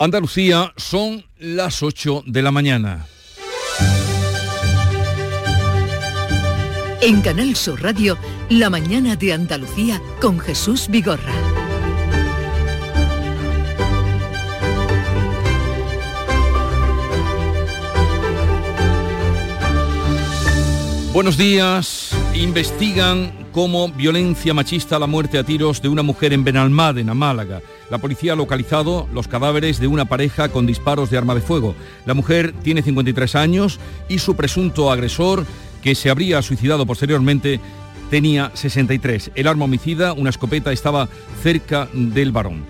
Andalucía son las 8 de la mañana. En Canal Sur Radio, La mañana de Andalucía con Jesús Vigorra. Buenos días. Investigan como violencia machista la muerte a tiros de una mujer en Benalmádena, Málaga. La policía ha localizado los cadáveres de una pareja con disparos de arma de fuego. La mujer tiene 53 años y su presunto agresor, que se habría suicidado posteriormente, tenía 63. El arma homicida, una escopeta, estaba cerca del varón.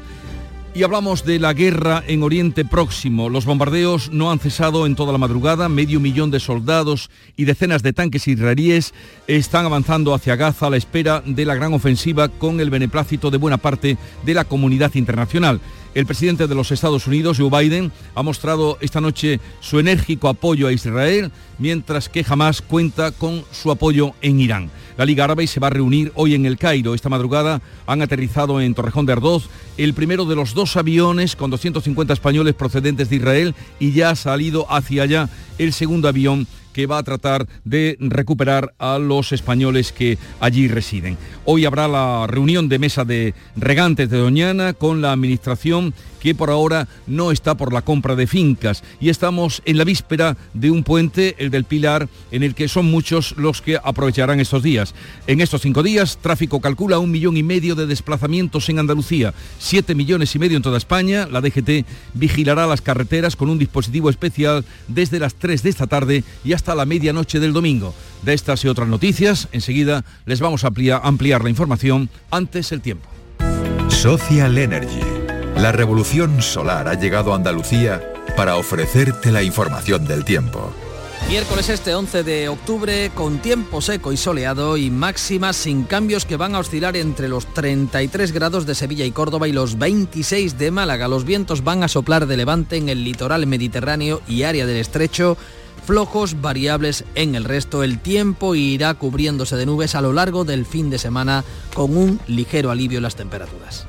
Y hablamos de la guerra en Oriente Próximo. Los bombardeos no han cesado en toda la madrugada. Medio millón de soldados y decenas de tanques israelíes están avanzando hacia Gaza a la espera de la gran ofensiva con el beneplácito de buena parte de la comunidad internacional. El presidente de los Estados Unidos, Joe Biden, ha mostrado esta noche su enérgico apoyo a Israel, mientras que jamás cuenta con su apoyo en Irán. La Liga Árabe se va a reunir hoy en el Cairo. Esta madrugada han aterrizado en Torrejón de Ardoz el primero de los dos aviones con 250 españoles procedentes de Israel y ya ha salido hacia allá el segundo avión que va a tratar de recuperar a los españoles que allí residen. Hoy habrá la reunión de mesa de regantes de Doñana con la administración que por ahora no está por la compra de fincas y estamos en la víspera de un puente, el del Pilar, en el que son muchos los que aprovecharán estos días. En estos cinco días, tráfico calcula un millón y medio de desplazamientos en Andalucía, siete millones y medio en toda España. La DGT vigilará las carreteras con un dispositivo especial desde las 3 de esta tarde y hasta la medianoche del domingo. De estas y otras noticias, enseguida les vamos a ampliar, ampliar la información antes el tiempo. Social Energy. La revolución solar ha llegado a Andalucía para ofrecerte la información del tiempo. Miércoles este 11 de octubre con tiempo seco y soleado y máximas sin cambios que van a oscilar entre los 33 grados de Sevilla y Córdoba y los 26 de Málaga. Los vientos van a soplar de levante en el litoral mediterráneo y área del estrecho flojos variables en el resto. El tiempo irá cubriéndose de nubes a lo largo del fin de semana con un ligero alivio en las temperaturas.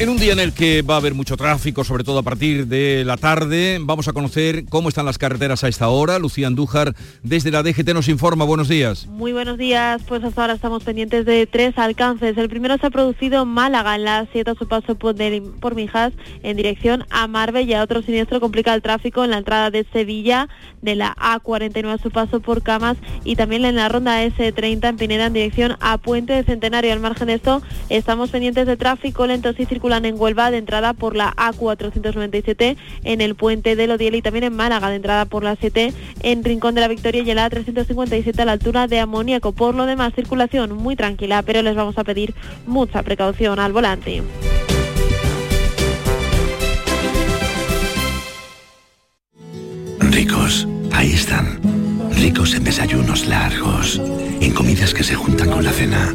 En un día en el que va a haber mucho tráfico, sobre todo a partir de la tarde, vamos a conocer cómo están las carreteras a esta hora. Lucía Andújar, desde la DGT, nos informa. Buenos días. Muy buenos días. Pues hasta ahora estamos pendientes de tres alcances. El primero se ha producido en Málaga, en la 7 a su paso por, Mijas, en dirección a Marbella. Otro siniestro complica el tráfico en la entrada de Sevilla, de la A49 a su paso por Camas y también en la ronda S30 en Pineda, en dirección a Puente de Centenario. Al margen de esto, estamos pendientes de tráfico lento y circular en Huelva de entrada por la A497 en el puente de Lodiel y también en Málaga de entrada por la 7 en Rincón de la Victoria y en la A357 a la altura de Amoníaco. Por lo demás, circulación muy tranquila, pero les vamos a pedir mucha precaución al volante. Ricos, ahí están. Ricos en desayunos largos, en comidas que se juntan con la cena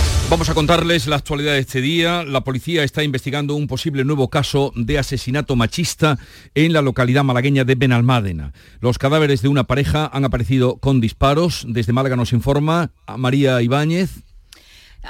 Vamos a contarles la actualidad de este día. La policía está investigando un posible nuevo caso de asesinato machista en la localidad malagueña de Benalmádena. Los cadáveres de una pareja han aparecido con disparos. Desde Málaga nos informa María Ibáñez.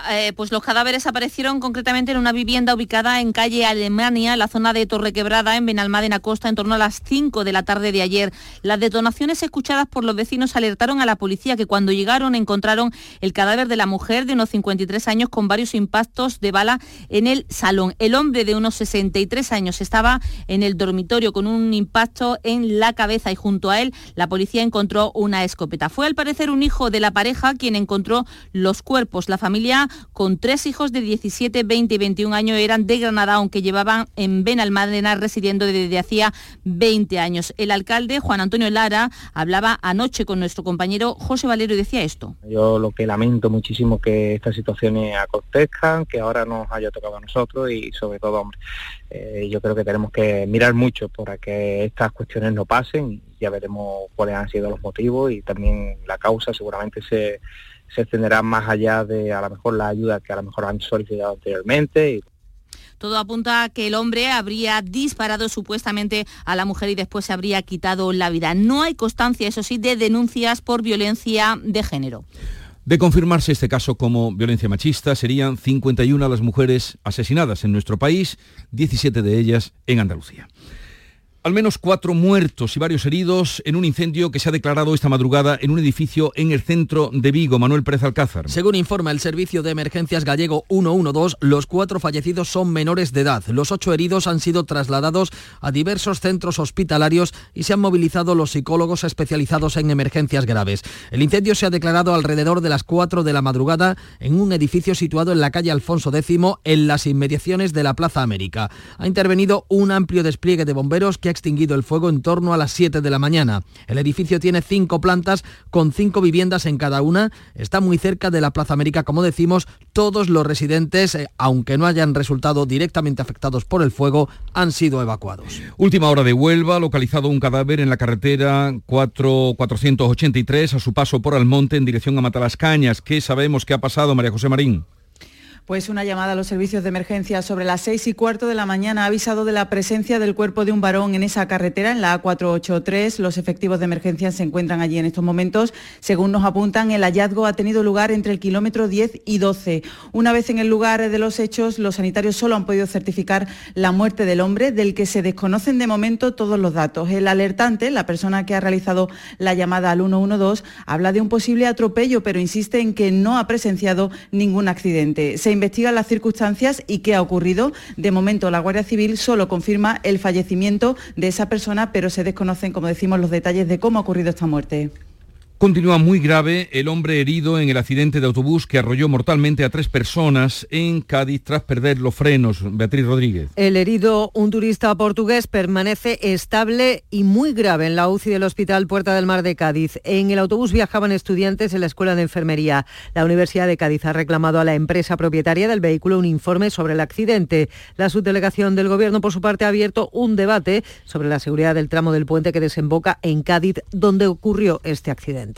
Eh, pues los cadáveres aparecieron concretamente en una vivienda ubicada en calle Alemania, la zona de Torrequebrada, en Benalmádena Costa, en torno a las 5 de la tarde de ayer. Las detonaciones escuchadas por los vecinos alertaron a la policía que cuando llegaron encontraron el cadáver de la mujer de unos 53 años con varios impactos de bala en el salón. El hombre de unos 63 años estaba en el dormitorio con un impacto en la cabeza y junto a él la policía encontró una escopeta. Fue al parecer un hijo de la pareja quien encontró los cuerpos. La familia con tres hijos de 17, 20 y 21 años eran de Granada, aunque llevaban en Benalmádena residiendo desde hacía 20 años. El alcalde, Juan Antonio Lara, hablaba anoche con nuestro compañero José Valero y decía esto. Yo lo que lamento muchísimo que estas situaciones acontezcan, que ahora nos haya tocado a nosotros y sobre todo, hombre, eh, yo creo que tenemos que mirar mucho para que estas cuestiones no pasen. Ya veremos cuáles han sido los motivos y también la causa seguramente se se extenderá más allá de a lo mejor la ayuda que a lo mejor han solicitado anteriormente. Todo apunta a que el hombre habría disparado supuestamente a la mujer y después se habría quitado la vida. No hay constancia, eso sí, de denuncias por violencia de género. De confirmarse este caso como violencia machista, serían 51 las mujeres asesinadas en nuestro país, 17 de ellas en Andalucía. Al menos cuatro muertos y varios heridos en un incendio que se ha declarado esta madrugada en un edificio en el centro de Vigo. Manuel Pérez Alcázar. Según informa el Servicio de Emergencias Gallego 112, los cuatro fallecidos son menores de edad. Los ocho heridos han sido trasladados a diversos centros hospitalarios y se han movilizado los psicólogos especializados en emergencias graves. El incendio se ha declarado alrededor de las cuatro de la madrugada en un edificio situado en la calle Alfonso X en las inmediaciones de la Plaza América. Ha intervenido un amplio despliegue de bomberos que extinguido el fuego en torno a las 7 de la mañana. El edificio tiene cinco plantas con cinco viviendas en cada una. Está muy cerca de la Plaza América, como decimos. Todos los residentes, eh, aunque no hayan resultado directamente afectados por el fuego, han sido evacuados. Última hora de Huelva, localizado un cadáver en la carretera 4483 a su paso por Almonte en dirección a Matalascañas. ¿Qué sabemos que ha pasado, María José Marín? Pues una llamada a los servicios de emergencia sobre las seis y cuarto de la mañana ha avisado de la presencia del cuerpo de un varón en esa carretera, en la A483. Los efectivos de emergencia se encuentran allí en estos momentos. Según nos apuntan, el hallazgo ha tenido lugar entre el kilómetro 10 y 12. Una vez en el lugar de los hechos, los sanitarios solo han podido certificar la muerte del hombre, del que se desconocen de momento todos los datos. El alertante, la persona que ha realizado la llamada al 112, habla de un posible atropello, pero insiste en que no ha presenciado ningún accidente investigan las circunstancias y qué ha ocurrido. De momento, la Guardia Civil solo confirma el fallecimiento de esa persona, pero se desconocen, como decimos, los detalles de cómo ha ocurrido esta muerte. Continúa muy grave el hombre herido en el accidente de autobús que arrolló mortalmente a tres personas en Cádiz tras perder los frenos. Beatriz Rodríguez. El herido, un turista portugués, permanece estable y muy grave en la UCI del Hospital Puerta del Mar de Cádiz. En el autobús viajaban estudiantes en la Escuela de Enfermería. La Universidad de Cádiz ha reclamado a la empresa propietaria del vehículo un informe sobre el accidente. La subdelegación del Gobierno, por su parte, ha abierto un debate sobre la seguridad del tramo del puente que desemboca en Cádiz, donde ocurrió este accidente.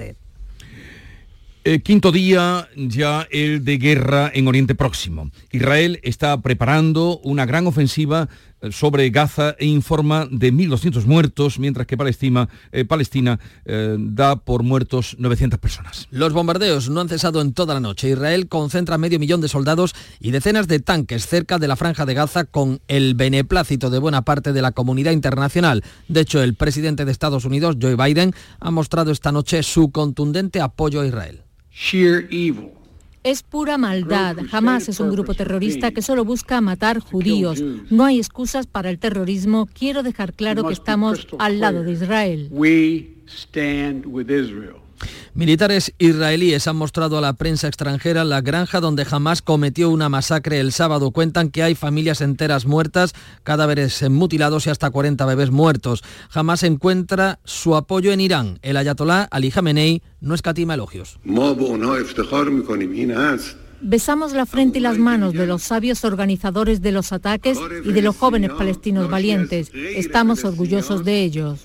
Eh, quinto día ya el de guerra en Oriente Próximo. Israel está preparando una gran ofensiva sobre Gaza e informa de 1.200 muertos, mientras que Palestina, eh, Palestina da por muertos 900 personas. Los bombardeos no han cesado en toda la noche. Israel concentra medio millón de soldados y decenas de tanques cerca de la franja de Gaza con el beneplácito de buena parte de la comunidad internacional. De hecho, el presidente de Estados Unidos, Joe Biden, ha mostrado esta noche su contundente apoyo a Israel. Es pura maldad. Jamás es un grupo terrorista que solo busca matar judíos. No hay excusas para el terrorismo. Quiero dejar claro que estamos al lado de Israel. Militares israelíes han mostrado a la prensa extranjera la granja donde jamás cometió una masacre el sábado. Cuentan que hay familias enteras muertas, cadáveres mutilados y hasta 40 bebés muertos. Jamás encuentra su apoyo en Irán. El ayatolá Ali Khamenei no escatima elogios. Besamos la frente y las manos de los sabios organizadores de los ataques y de los jóvenes palestinos valientes. Estamos orgullosos de ellos.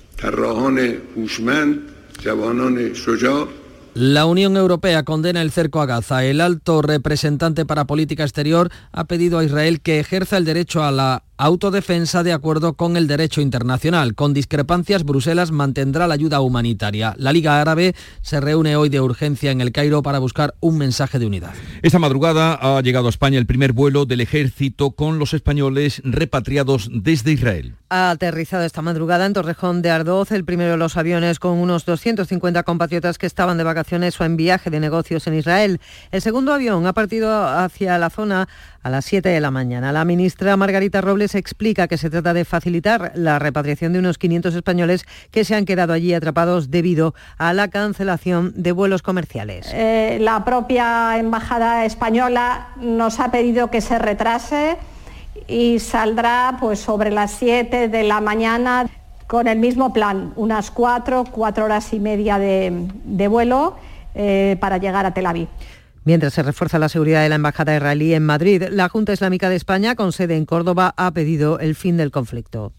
La Unión Europea condena el cerco a Gaza. El alto representante para política exterior ha pedido a Israel que ejerza el derecho a la autodefensa de acuerdo con el derecho internacional. Con discrepancias, Bruselas mantendrá la ayuda humanitaria. La Liga Árabe se reúne hoy de urgencia en el Cairo para buscar un mensaje de unidad. Esta madrugada ha llegado a España el primer vuelo del ejército con los españoles repatriados desde Israel. Ha aterrizado esta madrugada en Torrejón de Ardoz el primero de los aviones con unos 250 compatriotas que estaban de vacaciones o en viaje de negocios en Israel. El segundo avión ha partido hacia la zona a las 7 de la mañana. La ministra Margarita Robles explica que se trata de facilitar la repatriación de unos 500 españoles que se han quedado allí atrapados debido a la cancelación de vuelos comerciales. Eh, la propia Embajada Española nos ha pedido que se retrase y saldrá pues sobre las 7 de la mañana con el mismo plan, unas 4, 4 horas y media de, vuelo eh, para llegar a Tel Aviv. Mientras se refuerza la seguridad de la Embajada israelí en Madrid, la Junta Islámica de España, con sede en Córdoba, ha pedido el fin del conflicto.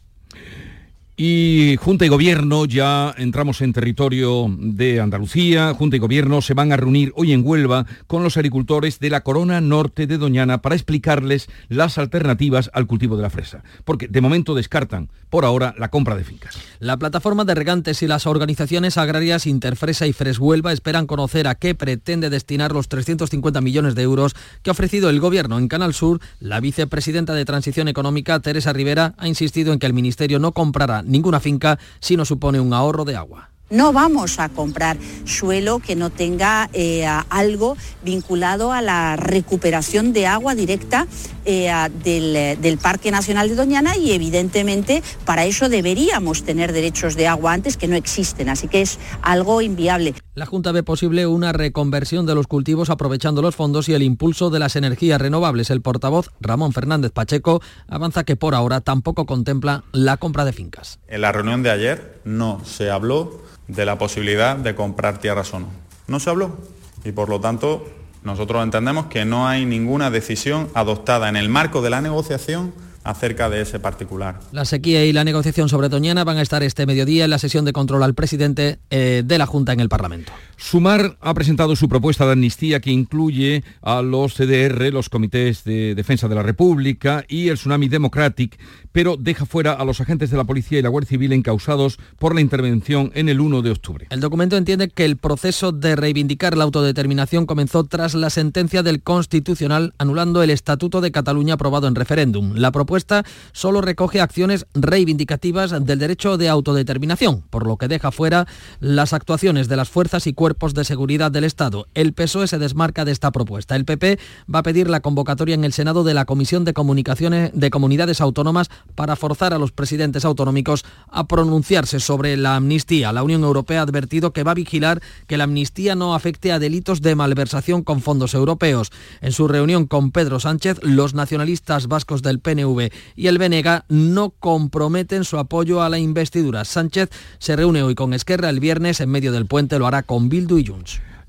Y Junta y Gobierno, ya entramos en territorio de Andalucía, Junta y Gobierno se van a reunir hoy en Huelva con los agricultores de la Corona Norte de Doñana para explicarles las alternativas al cultivo de la fresa, porque de momento descartan por ahora la compra de fincas. La plataforma de regantes y las organizaciones agrarias Interfresa y Freshuelva esperan conocer a qué pretende destinar los 350 millones de euros que ha ofrecido el Gobierno en Canal Sur. La vicepresidenta de Transición Económica, Teresa Rivera, ha insistido en que el Ministerio no comprará ninguna finca si no supone un ahorro de agua. No vamos a comprar suelo que no tenga eh, algo vinculado a la recuperación de agua directa eh, del, del, Parque Nacional de Doñana y evidentemente para eso deberíamos tener derechos de agua antes que no existen, así que es algo inviable. La Junta ve posible una reconversión de los cultivos aprovechando los fondos y el impulso de las energías renovables. El portavoz Ramón Fernández Pacheco avanza que por ahora tampoco contempla la compra de fincas. En la reunión de ayer no se habló de la posibilidad de comprar tierras o no. No se habló y por lo tanto nosotros entendemos que no hay ninguna decisión adoptada en el marco de la negociación acerca de ese particular. La sequía y la negociación sobre Doñana van a estar este mediodía en la sesión de control al presidente eh, de la Junta en el Parlamento. Sumar ha presentado su propuesta de amnistía que incluye a los CDR, los Comités de Defensa de la República y el Tsunami Democratic, pero deja fuera a los agentes de la Policía y la Guardia Civil encausados por la intervención en el 1 de octubre. El documento entiende que el proceso de reivindicar la autodeterminación comenzó tras la sentencia del Constitucional anulando el Estatuto de Cataluña aprobado en referéndum. La propuesta solo recoge acciones reivindicativas del derecho de autodeterminación, por lo que deja fuera las actuaciones de las fuerzas y cuerpos de seguridad del Estado. El PSOE se desmarca de esta propuesta. El PP va a pedir la convocatoria en el Senado de la Comisión de Comunicaciones de Comunidades Autónomas para forzar a los presidentes autonómicos a pronunciarse sobre la amnistía. La Unión Europea ha advertido que va a vigilar que la amnistía no afecte a delitos de malversación con fondos europeos. En su reunión con Pedro Sánchez, los nacionalistas vascos del PNV y el BNG no comprometen su apoyo a la investidura. Sánchez se reúne hoy con Esquerra el viernes en medio del puente, lo hará con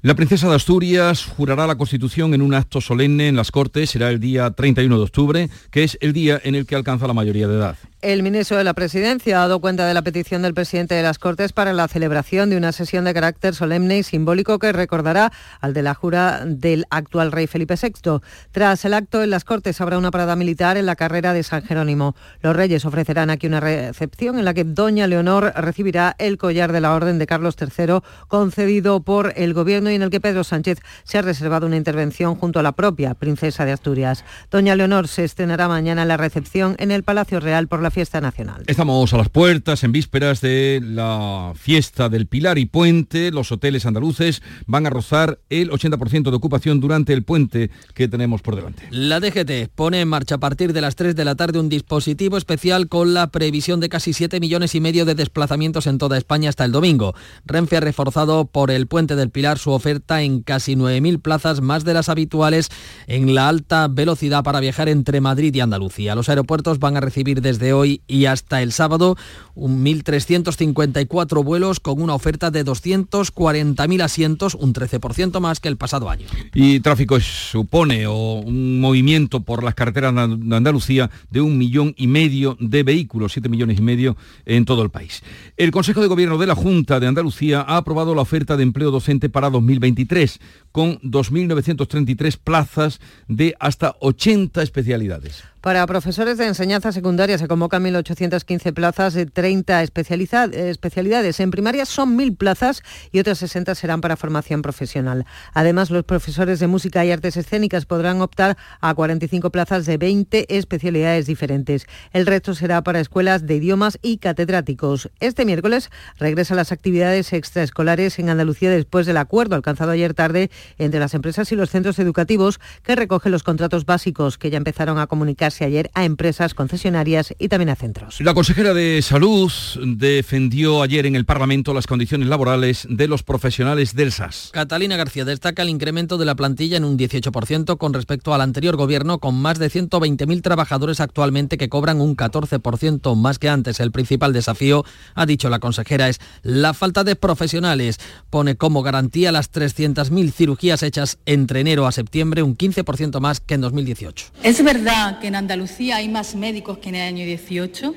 la princesa de Asturias jurará la Constitución en un acto solemne en las Cortes, será el día 31 de octubre, que es el día en el que alcanza la mayoría de edad. El ministro de la Presidencia ha dado cuenta de la petición del presidente de las Cortes para la celebración de una sesión de carácter solemne y simbólico que recordará al de la jura del actual rey Felipe VI. Tras el acto en las Cortes habrá una parada militar en la carrera de San Jerónimo. Los reyes ofrecerán aquí una recepción en la que doña Leonor recibirá el collar de la Orden de Carlos III concedido por el gobierno y en el que Pedro Sánchez se ha reservado una intervención junto a la propia princesa de Asturias. Doña Leonor se estrenará mañana en la recepción en el Palacio Real por la fiesta nacional. Estamos a las puertas, en vísperas de la fiesta del Pilar y Puente. Los hoteles andaluces van a rozar el 80% de ocupación durante el puente que tenemos por delante. La DGT pone en marcha a partir de las 3 de la tarde un dispositivo especial con la previsión de casi 7 millones y medio de desplazamientos en toda España hasta el domingo. Renfe ha reforzado por el puente del Pilar su oferta en casi 9.000 plazas, más de las habituales en la alta velocidad para viajar entre Madrid y Andalucía. Los aeropuertos van a recibir desde hoy hoy y hasta el sábado 1.354 vuelos con una oferta de 240.000 asientos, un 13% más que el pasado año. Y tráfico supone o un movimiento por las carreteras de Andalucía de un millón y medio de vehículos, 7 millones y medio en todo el país. El Consejo de Gobierno de la Junta de Andalucía ha aprobado la oferta de empleo docente para 2023 con 2.933 plazas de hasta 80 especialidades. Para profesores de enseñanza secundaria se convocan 1.815 plazas de 30 especialidades. En primaria son 1.000 plazas y otras 60 serán para formación profesional. Además, los profesores de música y artes escénicas podrán optar a 45 plazas de 20 especialidades diferentes. El resto será para escuelas de idiomas y catedráticos. Este miércoles regresan las actividades extraescolares en Andalucía después del acuerdo alcanzado ayer tarde entre las empresas y los centros educativos que recogen los contratos básicos que ya empezaron a comunicar ayer a empresas concesionarias y también a centros. La consejera de Salud defendió ayer en el Parlamento las condiciones laborales de los profesionales del SAS. Catalina García destaca el incremento de la plantilla en un 18% con respecto al anterior gobierno, con más de 120.000 trabajadores actualmente que cobran un 14% más que antes. El principal desafío, ha dicho la consejera, es la falta de profesionales. Pone como garantía las 300.000 cirugías hechas entre enero a septiembre, un 15% más que en 2018. Es verdad que en Andalucía hay más médicos que en el año 18?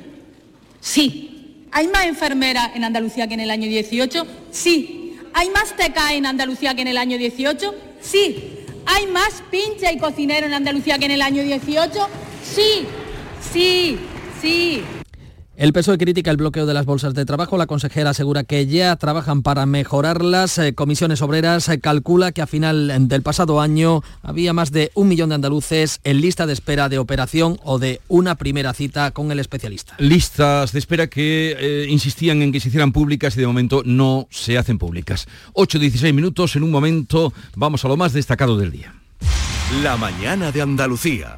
Sí. ¿Hay más enfermeras en Andalucía que en el año 18? Sí. ¿Hay más TK en Andalucía que en el año 18? Sí. ¿Hay más pinche y cocinero en Andalucía que en el año 18? Sí. Sí. Sí. El PSOE critica el bloqueo de las bolsas de trabajo. La consejera asegura que ya trabajan para mejorarlas. Eh, comisiones Obreras eh, calcula que a final del pasado año había más de un millón de andaluces en lista de espera de operación o de una primera cita con el especialista. Listas de espera que eh, insistían en que se hicieran públicas y de momento no se hacen públicas. 8-16 minutos. En un momento vamos a lo más destacado del día. La mañana de Andalucía.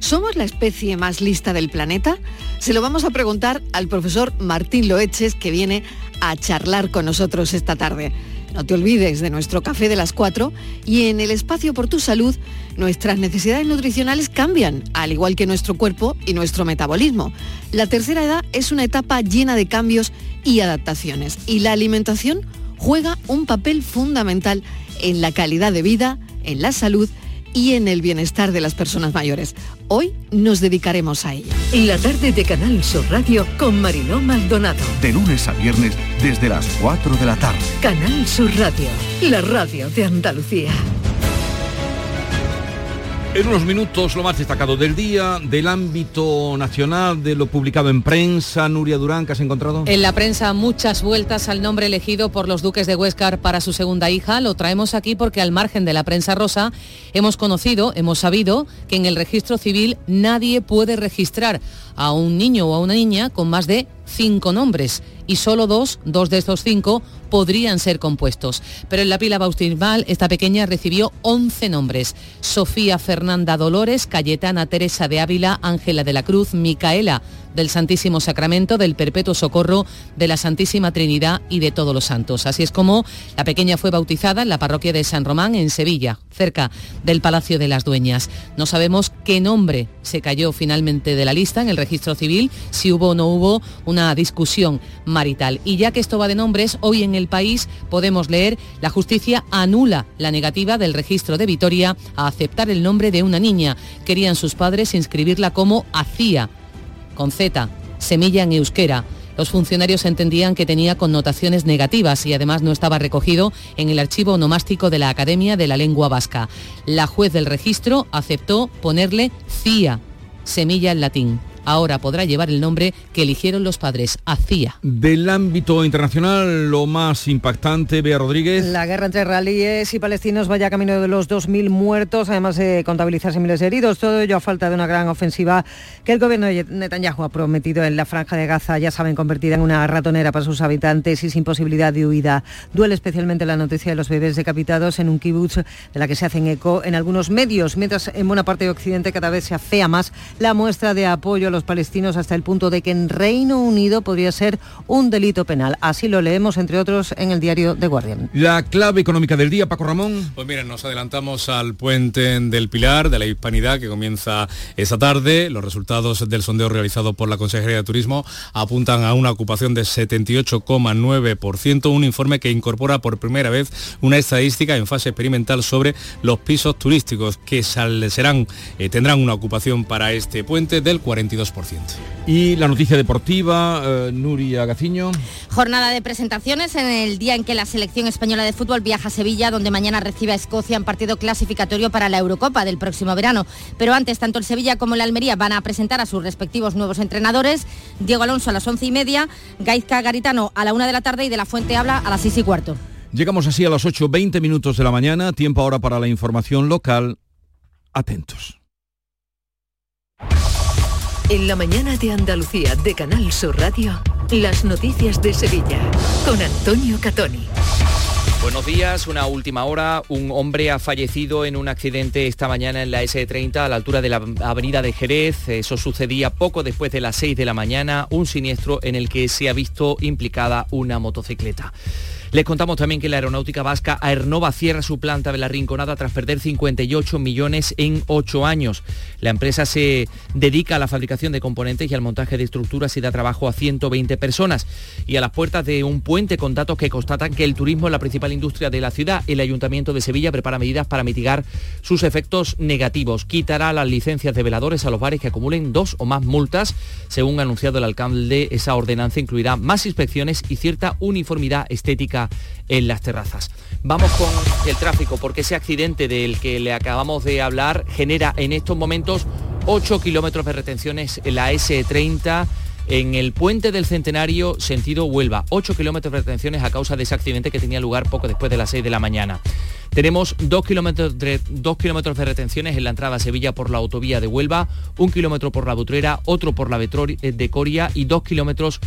¿Somos la especie más lista del planeta? Se lo vamos a preguntar al profesor Martín Loeches, que viene a charlar con nosotros esta tarde. No te olvides de nuestro café de las 4 y en el espacio por tu salud nuestras necesidades nutricionales cambian, al igual que nuestro cuerpo y nuestro metabolismo. La tercera edad es una etapa llena de cambios y adaptaciones y la alimentación juega un papel fundamental en la calidad de vida, en la salud y en el bienestar de las personas mayores. Hoy nos dedicaremos a ello. En la tarde de Canal Sur Radio con Mariló Maldonado. De lunes a viernes desde las 4 de la tarde. Canal Sur Radio, la radio de Andalucía. En unos minutos lo más destacado del día, del ámbito nacional, de lo publicado en prensa. Nuria Durán, ¿qué has encontrado? En la prensa muchas vueltas al nombre elegido por los duques de Huescar para su segunda hija. Lo traemos aquí porque al margen de la prensa rosa hemos conocido, hemos sabido que en el registro civil nadie puede registrar a un niño o a una niña con más de cinco nombres y solo dos, dos de estos cinco, podrían ser compuestos. Pero en la pila bautismal esta pequeña recibió 11 nombres. Sofía Fernanda Dolores, Cayetana Teresa de Ávila, Ángela de la Cruz, Micaela del Santísimo Sacramento, del Perpetuo Socorro, de la Santísima Trinidad y de todos los santos. Así es como la pequeña fue bautizada en la parroquia de San Román, en Sevilla, cerca del Palacio de las Dueñas. No sabemos qué nombre se cayó finalmente de la lista en el registro civil, si hubo o no hubo una discusión marital. Y ya que esto va de nombres, hoy en el país podemos leer la justicia anula la negativa del registro de Vitoria a aceptar el nombre de una niña. Querían sus padres inscribirla como hacía con Z, semilla en euskera. Los funcionarios entendían que tenía connotaciones negativas y además no estaba recogido en el archivo onomástico de la Academia de la Lengua Vasca. La juez del registro aceptó ponerle CIA, semilla en latín ahora podrá llevar el nombre que eligieron los padres, ACIA. Del ámbito internacional, lo más impactante, Bea Rodríguez. La guerra entre israelíes y palestinos vaya camino de los 2.000 muertos, además de contabilizarse miles de heridos. Todo ello a falta de una gran ofensiva que el gobierno de Netanyahu ha prometido en la franja de Gaza, ya saben, convertida en una ratonera para sus habitantes y sin posibilidad de huida. Duele especialmente la noticia de los bebés decapitados en un kibutz de la que se hacen eco en algunos medios, mientras en buena parte de Occidente cada vez se afea más la muestra de apoyo a los los palestinos hasta el punto de que en Reino Unido podría ser un delito penal. Así lo leemos, entre otros, en el diario The Guardian. La clave económica del día, Paco Ramón. Pues miren, nos adelantamos al puente del Pilar de la Hispanidad que comienza esta tarde. Los resultados del sondeo realizado por la Consejería de Turismo apuntan a una ocupación de 78,9%, un informe que incorpora por primera vez una estadística en fase experimental sobre los pisos turísticos que serán, eh, tendrán una ocupación para este puente del 42%. Y la noticia deportiva, eh, Nuria Gaciño. Jornada de presentaciones en el día en que la selección española de fútbol viaja a Sevilla, donde mañana recibe a Escocia en partido clasificatorio para la Eurocopa del próximo verano. Pero antes, tanto el Sevilla como el Almería van a presentar a sus respectivos nuevos entrenadores. Diego Alonso a las once y media, Gaizka Garitano a la una de la tarde y de la Fuente habla a las seis y cuarto. Llegamos así a las 8.20 minutos de la mañana, tiempo ahora para la información local. Atentos. En la mañana de Andalucía de Canal Sur Radio, las noticias de Sevilla con Antonio Catoni. Buenos días, una última hora. Un hombre ha fallecido en un accidente esta mañana en la S30 a la altura de la avenida de Jerez. Eso sucedía poco después de las 6 de la mañana, un siniestro en el que se ha visto implicada una motocicleta. Les contamos también que la aeronáutica vasca Aernova cierra su planta de la Rinconada tras perder 58 millones en 8 años. La empresa se dedica a la fabricación de componentes y al montaje de estructuras y da trabajo a 120 personas. Y a las puertas de un puente con datos que constatan que el turismo es la principal industria de la ciudad, el Ayuntamiento de Sevilla prepara medidas para mitigar sus efectos negativos. Quitará las licencias de veladores a los bares que acumulen dos o más multas. Según ha anunciado el alcalde, esa ordenanza incluirá más inspecciones y cierta uniformidad estética en las terrazas. Vamos con el tráfico, porque ese accidente del que le acabamos de hablar genera en estos momentos 8 kilómetros de retenciones en la S30 en el puente del Centenario, sentido Huelva. 8 kilómetros de retenciones a causa de ese accidente que tenía lugar poco después de las 6 de la mañana. Tenemos 2 kilómetros de, kilómetros de retenciones en la entrada a Sevilla por la autovía de Huelva, un kilómetro por la Butrera, otro por la eh, de Coria y 2 kilómetros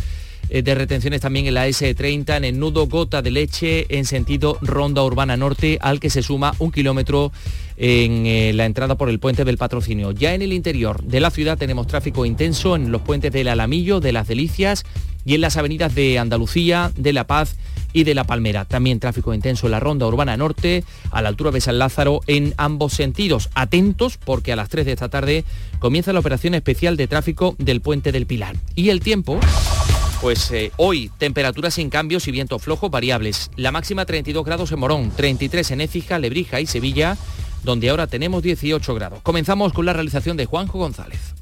de retenciones también en la S30, en el nudo Gota de Leche, en sentido Ronda Urbana Norte, al que se suma un kilómetro en eh, la entrada por el puente del patrocinio. Ya en el interior de la ciudad tenemos tráfico intenso en los puentes del Alamillo, de las Delicias y en las avenidas de Andalucía, de La Paz y de La Palmera. También tráfico intenso en la ronda urbana norte, a la altura de San Lázaro, en ambos sentidos. Atentos porque a las 3 de esta tarde comienza la operación especial de tráfico del puente del Pilar. Y el tiempo... Pues eh, hoy, temperaturas sin cambios y vientos flojos variables. La máxima 32 grados en Morón, 33 en Écija, Lebrija y Sevilla, donde ahora tenemos 18 grados. Comenzamos con la realización de Juanjo González.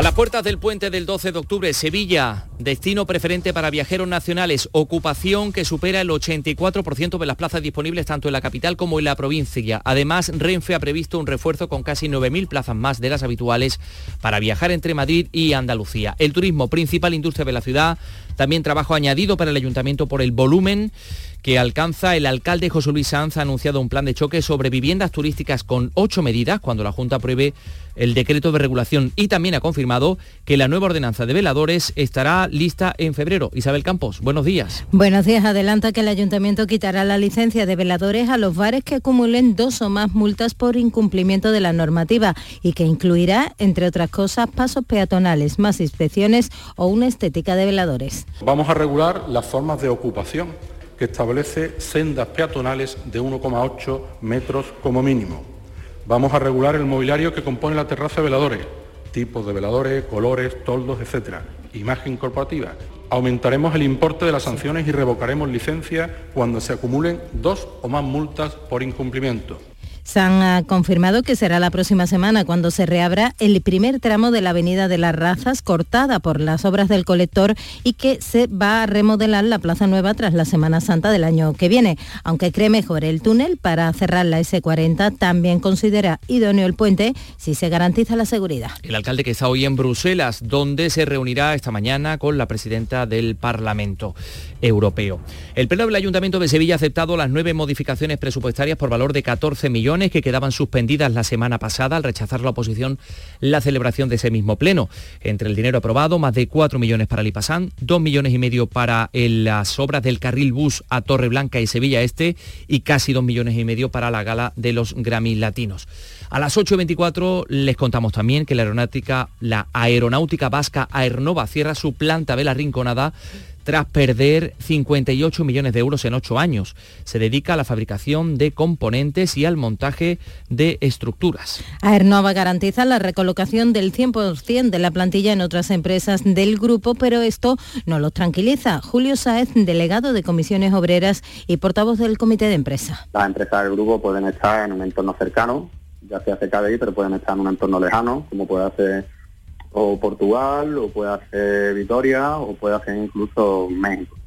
A las puertas del puente del 12 de octubre, Sevilla, destino preferente para viajeros nacionales, ocupación que supera el 84% de las plazas disponibles tanto en la capital como en la provincia. Además, Renfe ha previsto un refuerzo con casi 9.000 plazas más de las habituales para viajar entre Madrid y Andalucía. El turismo, principal industria de la ciudad, también trabajo añadido para el ayuntamiento por el volumen que alcanza el alcalde José Luis Sanz ha anunciado un plan de choque sobre viviendas turísticas con ocho medidas cuando la Junta apruebe el decreto de regulación y también ha confirmado que la nueva ordenanza de veladores estará lista en febrero. Isabel Campos, buenos días. Buenos días. Adelanta que el ayuntamiento quitará la licencia de veladores a los bares que acumulen dos o más multas por incumplimiento de la normativa y que incluirá, entre otras cosas, pasos peatonales, más inspecciones o una estética de veladores. Vamos a regular las formas de ocupación que establece sendas peatonales de 1,8 metros como mínimo. Vamos a regular el mobiliario que compone la terraza de veladores, tipos de veladores, colores, toldos, etc. Imagen corporativa. Aumentaremos el importe de las sanciones y revocaremos licencias cuando se acumulen dos o más multas por incumplimiento. Se han ah, confirmado que será la próxima semana cuando se reabra el primer tramo de la Avenida de las Razas cortada por las obras del colector y que se va a remodelar la Plaza Nueva tras la Semana Santa del año que viene. Aunque cree mejor el túnel para cerrar la S40, también considera idóneo el puente si se garantiza la seguridad. El alcalde que está hoy en Bruselas, donde se reunirá esta mañana con la presidenta del Parlamento Europeo. El Pleno del Ayuntamiento de Sevilla ha aceptado las nueve modificaciones presupuestarias por valor de 14 millones que quedaban suspendidas la semana pasada al rechazar la oposición la celebración de ese mismo pleno. Entre el dinero aprobado, más de 4 millones para el IPASAN, 2 millones y medio para las obras del carril bus a Torre Blanca y Sevilla Este y casi 2 millones y medio para la gala de los Grammy Latinos. A las 8.24 les contamos también que la aeronáutica, la aeronáutica vasca Aernova cierra su planta Vela Rinconada tras perder 58 millones de euros en ocho años. Se dedica a la fabricación de componentes y al montaje de estructuras. Aernova garantiza la recolocación del 100% de la plantilla en otras empresas del grupo, pero esto no los tranquiliza. Julio Sáez, delegado de comisiones obreras y portavoz del comité de empresa. Las empresas del grupo pueden estar en un entorno cercano, ya sea CKDI, pero pueden estar en un entorno lejano, como puede ser o Portugal, o puede hacer Vitoria, o puede hacer incluso México.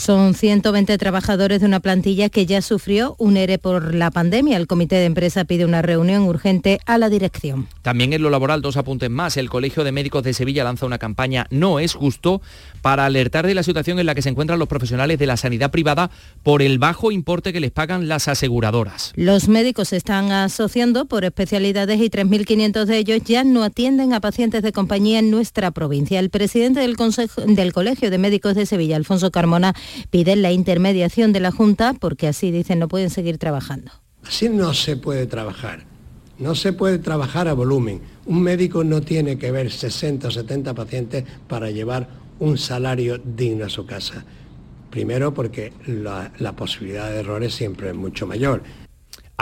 Son 120 trabajadores de una plantilla que ya sufrió un ERE por la pandemia. El comité de empresa pide una reunión urgente a la dirección. También en lo laboral, dos apuntes más. El Colegio de Médicos de Sevilla lanza una campaña No es justo para alertar de la situación en la que se encuentran los profesionales de la sanidad privada por el bajo importe que les pagan las aseguradoras. Los médicos se están asociando por especialidades y 3.500 de ellos ya no atienden a pacientes de compañía en nuestra provincia. El presidente del, Consejo, del Colegio de Médicos de Sevilla, Alfonso Carmona, pide la intermediación de la Junta porque así dicen no pueden seguir trabajando. Así no se puede trabajar. No se puede trabajar a volumen. Un médico no tiene que ver 60 o 70 pacientes para llevar un salario digno a su casa. Primero porque la, la posibilidad de errores siempre es mucho mayor.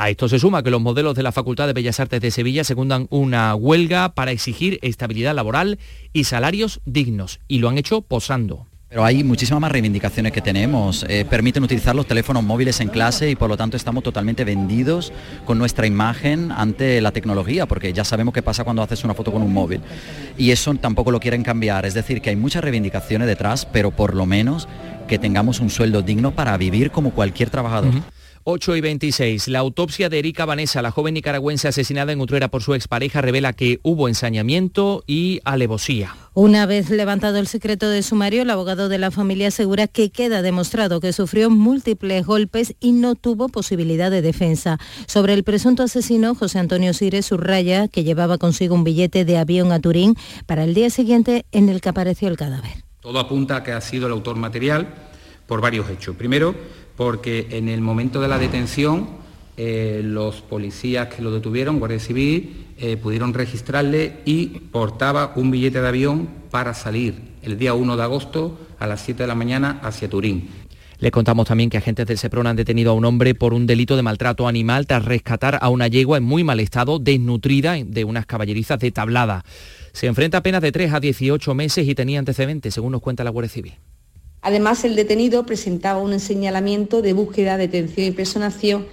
A esto se suma que los modelos de la Facultad de Bellas Artes de Sevilla secundan una huelga para exigir estabilidad laboral y salarios dignos, y lo han hecho posando. Pero hay muchísimas más reivindicaciones que tenemos. Eh, permiten utilizar los teléfonos móviles en clase y por lo tanto estamos totalmente vendidos con nuestra imagen ante la tecnología, porque ya sabemos qué pasa cuando haces una foto con un móvil. Y eso tampoco lo quieren cambiar. Es decir, que hay muchas reivindicaciones detrás, pero por lo menos que tengamos un sueldo digno para vivir como cualquier trabajador. 8 y 26. La autopsia de Erika Vanessa, la joven nicaragüense asesinada en Utrera por su expareja, revela que hubo ensañamiento y alevosía. Una vez levantado el secreto de sumario, el abogado de la familia asegura que queda demostrado que sufrió múltiples golpes y no tuvo posibilidad de defensa. Sobre el presunto asesino, José Antonio Sire subraya que llevaba consigo un billete de avión a Turín para el día siguiente en el que apareció el cadáver. Todo apunta a que ha sido el autor material por varios hechos. Primero, porque en el momento de la detención eh, los policías que lo detuvieron, Guardia Civil, eh, pudieron registrarle y portaba un billete de avión para salir el día 1 de agosto a las 7 de la mañana hacia Turín. Le contamos también que agentes del SEPRON han detenido a un hombre por un delito de maltrato animal tras rescatar a una yegua en muy mal estado, desnutrida de unas caballerizas de tablada. Se enfrenta a penas de 3 a 18 meses y tenía antecedentes, según nos cuenta la Guardia Civil. Además, el detenido presentaba un señalamiento de búsqueda, detención y personación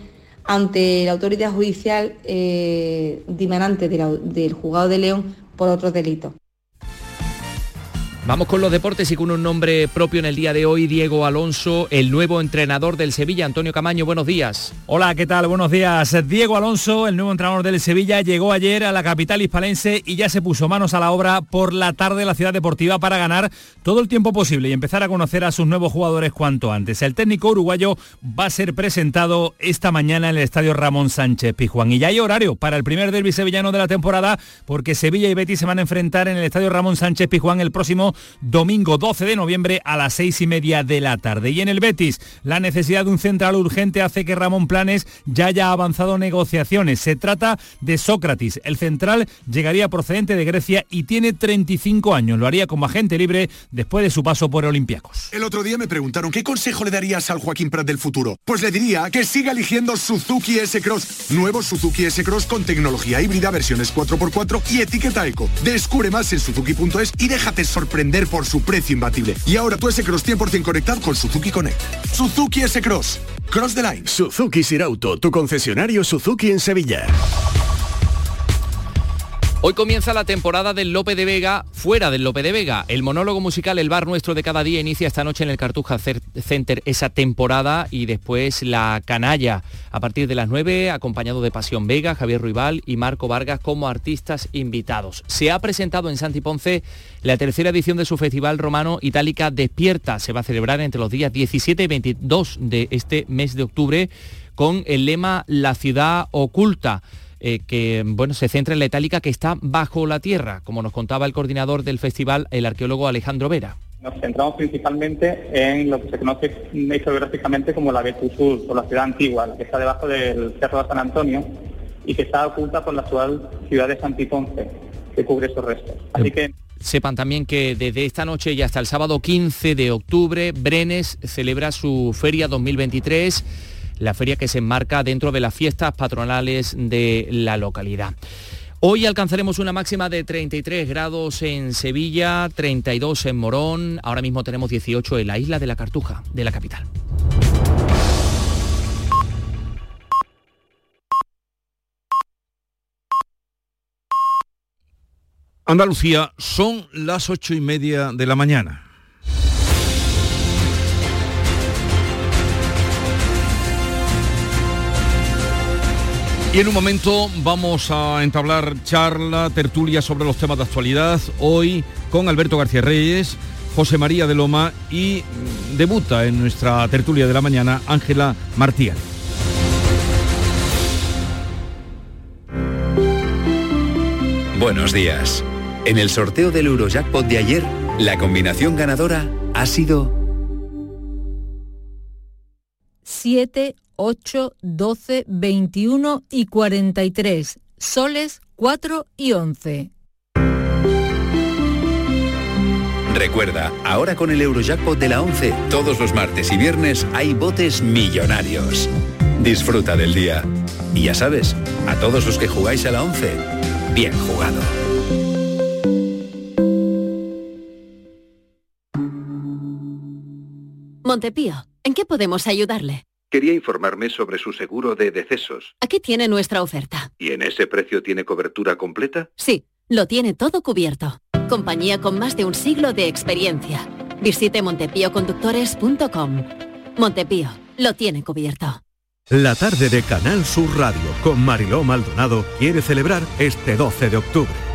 ante la autoridad judicial eh, dimanante del juzgado de León por otros delitos. Vamos con los deportes y con un nombre propio en el día de hoy, Diego Alonso, el nuevo entrenador del Sevilla. Antonio Camaño, buenos días. Hola, ¿qué tal? Buenos días. Diego Alonso, el nuevo entrenador del Sevilla, llegó ayer a la capital hispalense y ya se puso manos a la obra por la tarde en la ciudad deportiva para ganar todo el tiempo posible y empezar a conocer a sus nuevos jugadores cuanto antes. El técnico uruguayo va a ser presentado esta mañana en el estadio Ramón Sánchez Pijuán. Y ya hay horario para el primer derby sevillano de la temporada porque Sevilla y Betis se van a enfrentar en el estadio Ramón Sánchez Pijuán el próximo domingo 12 de noviembre a las seis y media de la tarde. Y en el Betis, la necesidad de un central urgente hace que Ramón Planes ya haya avanzado negociaciones. Se trata de Sócrates. El central llegaría procedente de Grecia y tiene 35 años. Lo haría como agente libre después de su paso por Olympiacos. El otro día me preguntaron qué consejo le darías al Joaquín Prat del futuro. Pues le diría que siga eligiendo Suzuki S-Cross. Nuevo Suzuki S-Cross con tecnología híbrida, versiones 4x4 y etiqueta eco. Descubre más en suzuki.es y déjate sorprender vender por su precio imbatible. Y ahora tu S-Cross 100% conectado con Suzuki Connect. Suzuki S-Cross. Cross the line. Suzuki Sirauto, tu concesionario Suzuki en Sevilla. Hoy comienza la temporada del Lope de Vega fuera del Lope de Vega. El monólogo musical El Bar Nuestro de cada día inicia esta noche en el Cartuja Center esa temporada y después la canalla a partir de las 9 acompañado de Pasión Vega, Javier Ruibal y Marco Vargas como artistas invitados. Se ha presentado en Santi Ponce la tercera edición de su festival romano Itálica Despierta. Se va a celebrar entre los días 17 y 22 de este mes de octubre con el lema La ciudad oculta. Eh, que bueno, se centra en la itálica que está bajo la tierra, como nos contaba el coordinador del festival, el arqueólogo Alejandro Vera. Nos centramos principalmente en lo que se conoce historiográficamente como la Sur, o la ciudad antigua, la que está debajo del Cerro de San Antonio y que está oculta por la actual ciudad de Santiponce, que cubre esos restos. Así que Sepan también que desde esta noche y hasta el sábado 15 de octubre, Brenes celebra su Feria 2023 la feria que se enmarca dentro de las fiestas patronales de la localidad. Hoy alcanzaremos una máxima de 33 grados en Sevilla, 32 en Morón, ahora mismo tenemos 18 en la isla de la Cartuja, de la capital. Andalucía, son las ocho y media de la mañana. Y en un momento vamos a entablar charla, tertulia sobre los temas de actualidad, hoy con Alberto García Reyes, José María de Loma y debuta en nuestra tertulia de la mañana Ángela Martínez. Buenos días. En el sorteo del Eurojackpot de ayer, la combinación ganadora ha sido 7 8, 12, 21 y 43. Soles 4 y 11. Recuerda, ahora con el Eurojackpot de la 11, todos los martes y viernes hay botes millonarios. Disfruta del día. Y ya sabes, a todos los que jugáis a la 11, bien jugado. Montepío, ¿en qué podemos ayudarle? Quería informarme sobre su seguro de decesos. Aquí tiene nuestra oferta. ¿Y en ese precio tiene cobertura completa? Sí, lo tiene todo cubierto. Compañía con más de un siglo de experiencia. Visite montepíoconductores.com. Montepío, lo tiene cubierto. La tarde de Canal Sur Radio con Mariló Maldonado quiere celebrar este 12 de octubre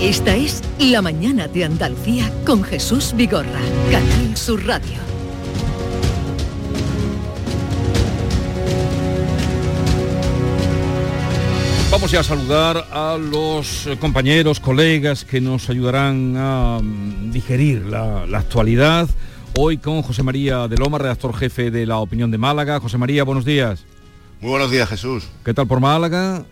Esta es La Mañana de Andalucía con Jesús Vigorra, Canal Sur Radio. Vamos ya a saludar a los compañeros, colegas que nos ayudarán a mm, digerir la, la actualidad. Hoy con José María de Loma, redactor jefe de La Opinión de Málaga. José María, buenos días. Muy buenos días, Jesús. ¿Qué tal por Málaga?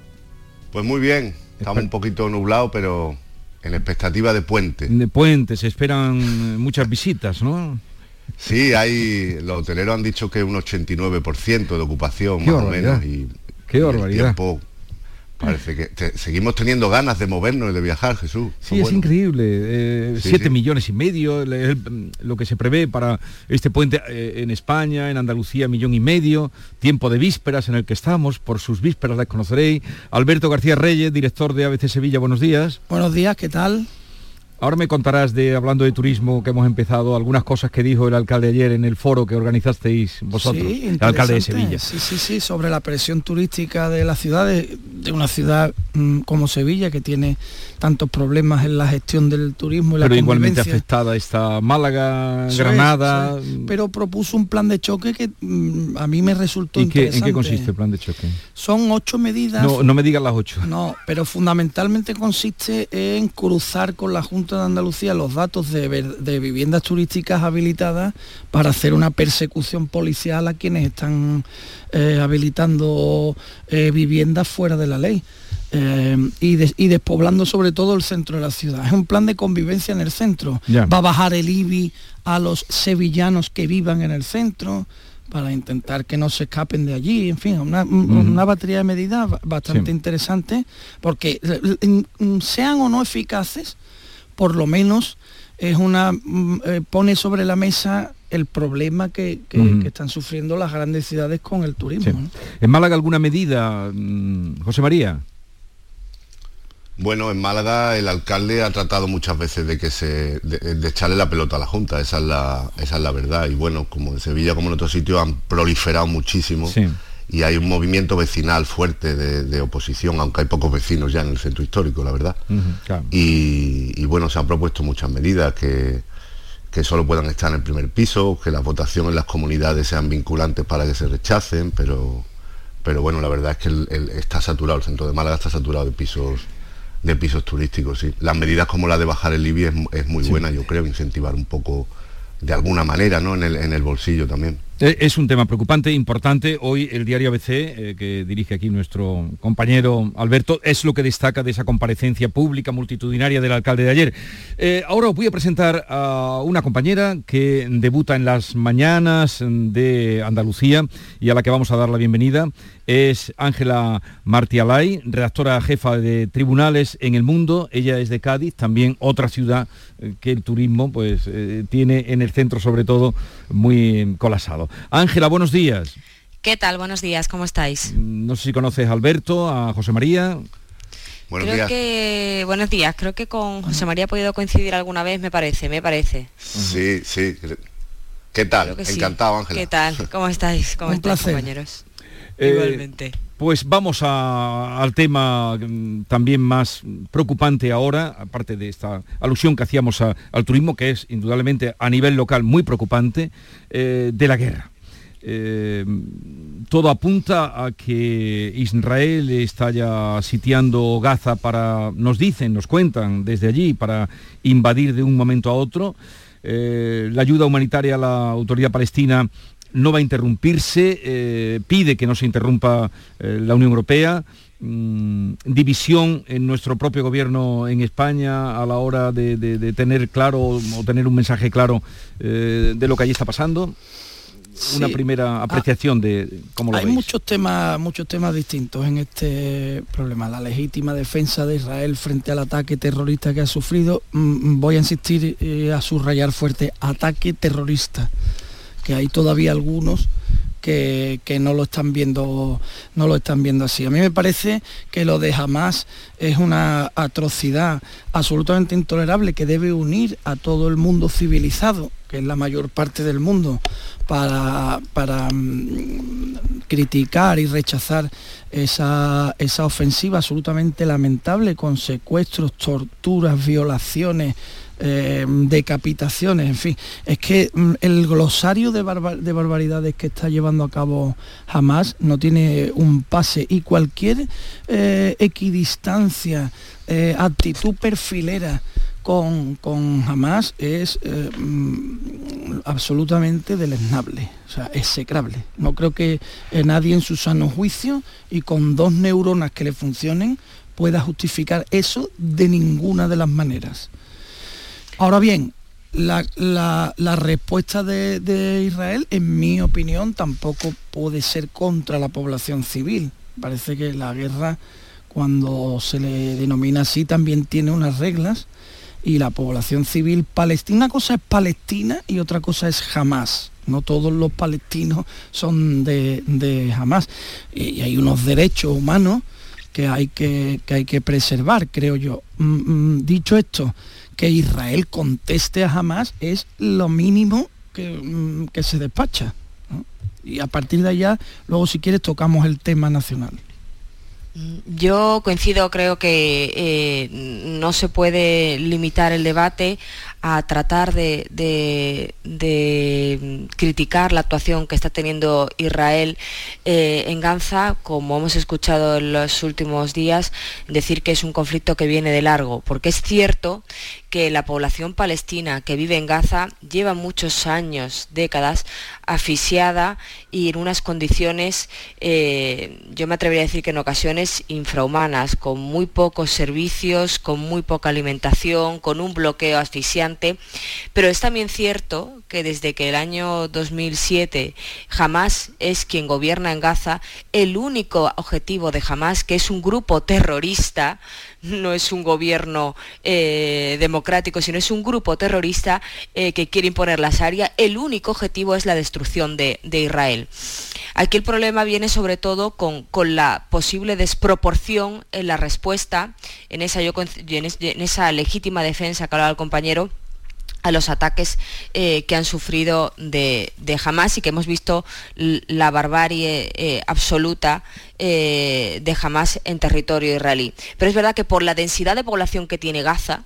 Pues muy bien. Estamos un poquito nublado, pero en expectativa de puente. De puente, se esperan muchas visitas, ¿no? Sí, hay, los hoteleros han dicho que un 89% de ocupación, más o menos. Y, Qué barbaridad. Parece que seguimos teniendo ganas de movernos y de viajar, Jesús. Sí, es increíble. Eh, siete millones y medio, lo que se prevé para este puente eh, en España, en Andalucía, millón y medio. Tiempo de vísperas en el que estamos, por sus vísperas las conoceréis. Alberto García Reyes, director de ABC Sevilla, buenos días. Buenos días, ¿qué tal? Ahora me contarás de, hablando de turismo, que hemos empezado, algunas cosas que dijo el alcalde ayer en el foro que organizasteis vosotros, el alcalde de Sevilla. Sí, sí, sí, sobre la presión turística de la ciudad, de, una ciudad mm, como Sevilla, que tiene tantos problemas en la gestión del turismo y Pero la igualmente afectada está Málaga, Granada. Pero propuso un plan de choque que mm, a mí me resultó ¿Y interesante. ¿En qué consiste el plan de choque? Son ocho medidas. No, no me digas las ocho. No, pero fundamentalmente consiste en cruzar con la Junta Junta de Andalucía los datos de, de, viviendas turísticas habilitadas para hacer una persecución policial a quienes están eh, habilitando eh, viviendas fuera de la ley. Eh, y, despoblando sobre todo el centro de la ciudad. Es un plan de convivencia en el centro. Va a bajar el IBI a los sevillanos que vivan en el centro para intentar que no se escapen de allí, en fin, una, batería de medidas bastante interesante, porque sean o no eficaces, por lo menos es una mm, eh, pone sobre la mesa el problema que, están sufriendo las grandes ciudades con el turismo. ¿En Málaga alguna medida, mm, José María? Bueno, en Málaga el alcalde ha tratado muchas veces de que se de, echarle la pelota a la Junta, esa es la, esa es la verdad. Y bueno, como en Sevilla como en otros sitios han proliferado muchísimo y hay un movimiento vecinal fuerte de, oposición, aunque hay pocos vecinos ya en el centro histórico, la verdad. y, bueno, se han propuesto muchas medidas que, que solo puedan estar en el primer piso, que las votaciones en las comunidades sean vinculantes para que se rechacen, pero pero bueno, la verdad es que está saturado, el centro de Málaga está saturado de pisos de pisos turísticos, sí. Las medidas como la de bajar el IBI es, muy buena, yo creo, incentivar un poco de alguna manera, ¿no? En el, en el bolsillo también. Eh, es un tema preocupante, importante. Hoy el diario ABC, eh, que dirige aquí nuestro compañero Alberto, es lo que destaca de esa comparecencia pública multitudinaria del alcalde de ayer. Eh, ahora os voy a presentar a una compañera que debuta en las mañanas de Andalucía y a la que vamos a dar la bienvenida. Es Ángela Martialay, redactora jefa de Tribunales en el Mundo. Ella es de Cádiz, también otra ciudad que el turismo pues, tiene en el centro sobre todo muy colasado. Ángela, buenos días. ¿Qué tal? Buenos días, ¿cómo estáis? No sé si conoces a Alberto, a José María. Buenos creo que buenos días, creo que con José María ha podido coincidir alguna vez, me parece, me parece. Sí, sí. ¿Qué tal? Encantado, Ángela. ¿Qué tal? ¿Cómo estáis? ¿Cómo estáis, compañeros? Eh, Igualmente. Pues vamos al tema mm, también más preocupante ahora, aparte de esta alusión que hacíamos al turismo, que es indudablemente a nivel local muy preocupante, eh, de la guerra. Eh, todo apunta a que Israel está ya sitiando Gaza para, nos dicen, nos cuentan desde allí, para invadir de un momento a otro. la ayuda humanitaria a la autoridad palestina no va a interrumpirse, eh, pide que no se interrumpa eh, la Unión Europea, mm, división en nuestro propio gobierno en España a la hora de, tener claro o tener un mensaje claro eh, de lo que allí está pasando. Una primera ah, apreciación de cómo lo Hay muchos temas, muchos temas distintos en este problema. La legítima defensa de Israel frente al ataque terrorista que ha sufrido. Mm, voy a insistir a subrayar fuerte, ataque terrorista que hay todavía algunos que, no lo están viendo no lo están viendo así. A mí me parece que lo de Hamas es una atrocidad absolutamente intolerable que debe unir a todo el mundo civilizado, que es la mayor parte del mundo, para, para mm, criticar y rechazar esa, esa ofensiva absolutamente lamentable con secuestros, torturas, violaciones, eh, decapitaciones, en fin. Es que mm, el glosario de, barbaridades que está llevando a cabo jamás no tiene un pase y cualquier eh, equidistancia, eh, actitud perfilera con, con Hamas es mm, absolutamente deleznable, o sea, execrable. No creo que nadie en su sano juicio y con dos neuronas que le funcionen pueda justificar eso de ninguna de las maneras. Ahora bien, la, respuesta de, Israel, en mi opinión, tampoco puede ser contra la población civil. Parece que la guerra, cuando se le denomina así, también tiene unas reglas y la población civil palestina, una cosa es Palestina y otra cosa es jamás. No todos los palestinos son de, de Hamas. Y hay unos derechos humanos que hay que, hay que preservar, creo yo. Mm, mm, dicho esto, que Israel conteste a Hamas es lo mínimo que, mm, se despacha. Y a partir de allá, luego si quieres tocamos el tema nacional. Yo coincido, creo que eh, no se puede limitar el debate a tratar de, criticar la actuación que está teniendo Israel eh, en Gaza, como hemos escuchado en los últimos días, decir que es un conflicto que viene de largo, porque es cierto que la población palestina que vive en Gaza lleva muchos años, décadas, asfixiada y en unas condiciones, eh, yo me atrevería a decir que en ocasiones infrahumanas, con muy pocos servicios, con muy poca alimentación, con un bloqueo asfixiante. Pero es también cierto que desde que el año 2007 Hamas es quien gobierna en Gaza, el único objetivo de Hamas, que es un grupo terrorista, no es un gobierno eh, democrático, sino es un grupo terrorista eh, que quiere imponer la Sharia, el único objetivo es la destrucción de, Israel. Aquí el problema viene sobre todo con, la posible desproporción en la respuesta, en esa, en esa legítima defensa que hablaba el compañero, a los ataques eh, que han sufrido de, de, Hamas y que hemos visto la barbarie eh, absoluta eh, de Hamas en territorio israelí. Pero es verdad que por la densidad de población que tiene Gaza,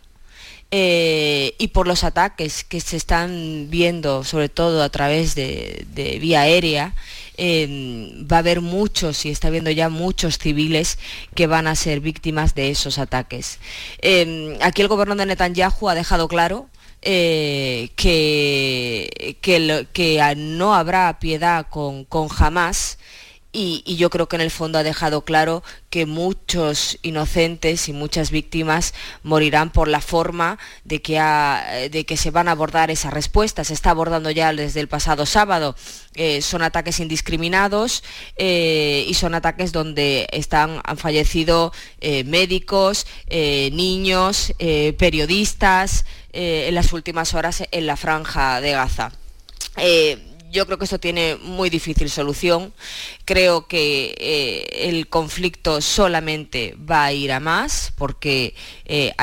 y por los ataques que se están viendo, sobre todo a través de, vía aérea, va a haber muchos y está habiendo ya muchos civiles que van a ser víctimas de esos ataques. aquí el gobierno de Netanyahu ha dejado claro eh, que, que, no habrá piedad con, con y, yo creo que en el fondo ha dejado claro que muchos inocentes y muchas víctimas morirán por la forma de que, que se van a abordar esas respuestas. Se está abordando ya desde el pasado sábado. Eh, son ataques indiscriminados eh, y son ataques donde están, han fallecido eh, médicos, niños, periodistas en las últimas horas en la franja de Gaza yo creo que esto tiene muy difícil solución. Creo que eh, el conflicto solamente va a ir a más porque eh,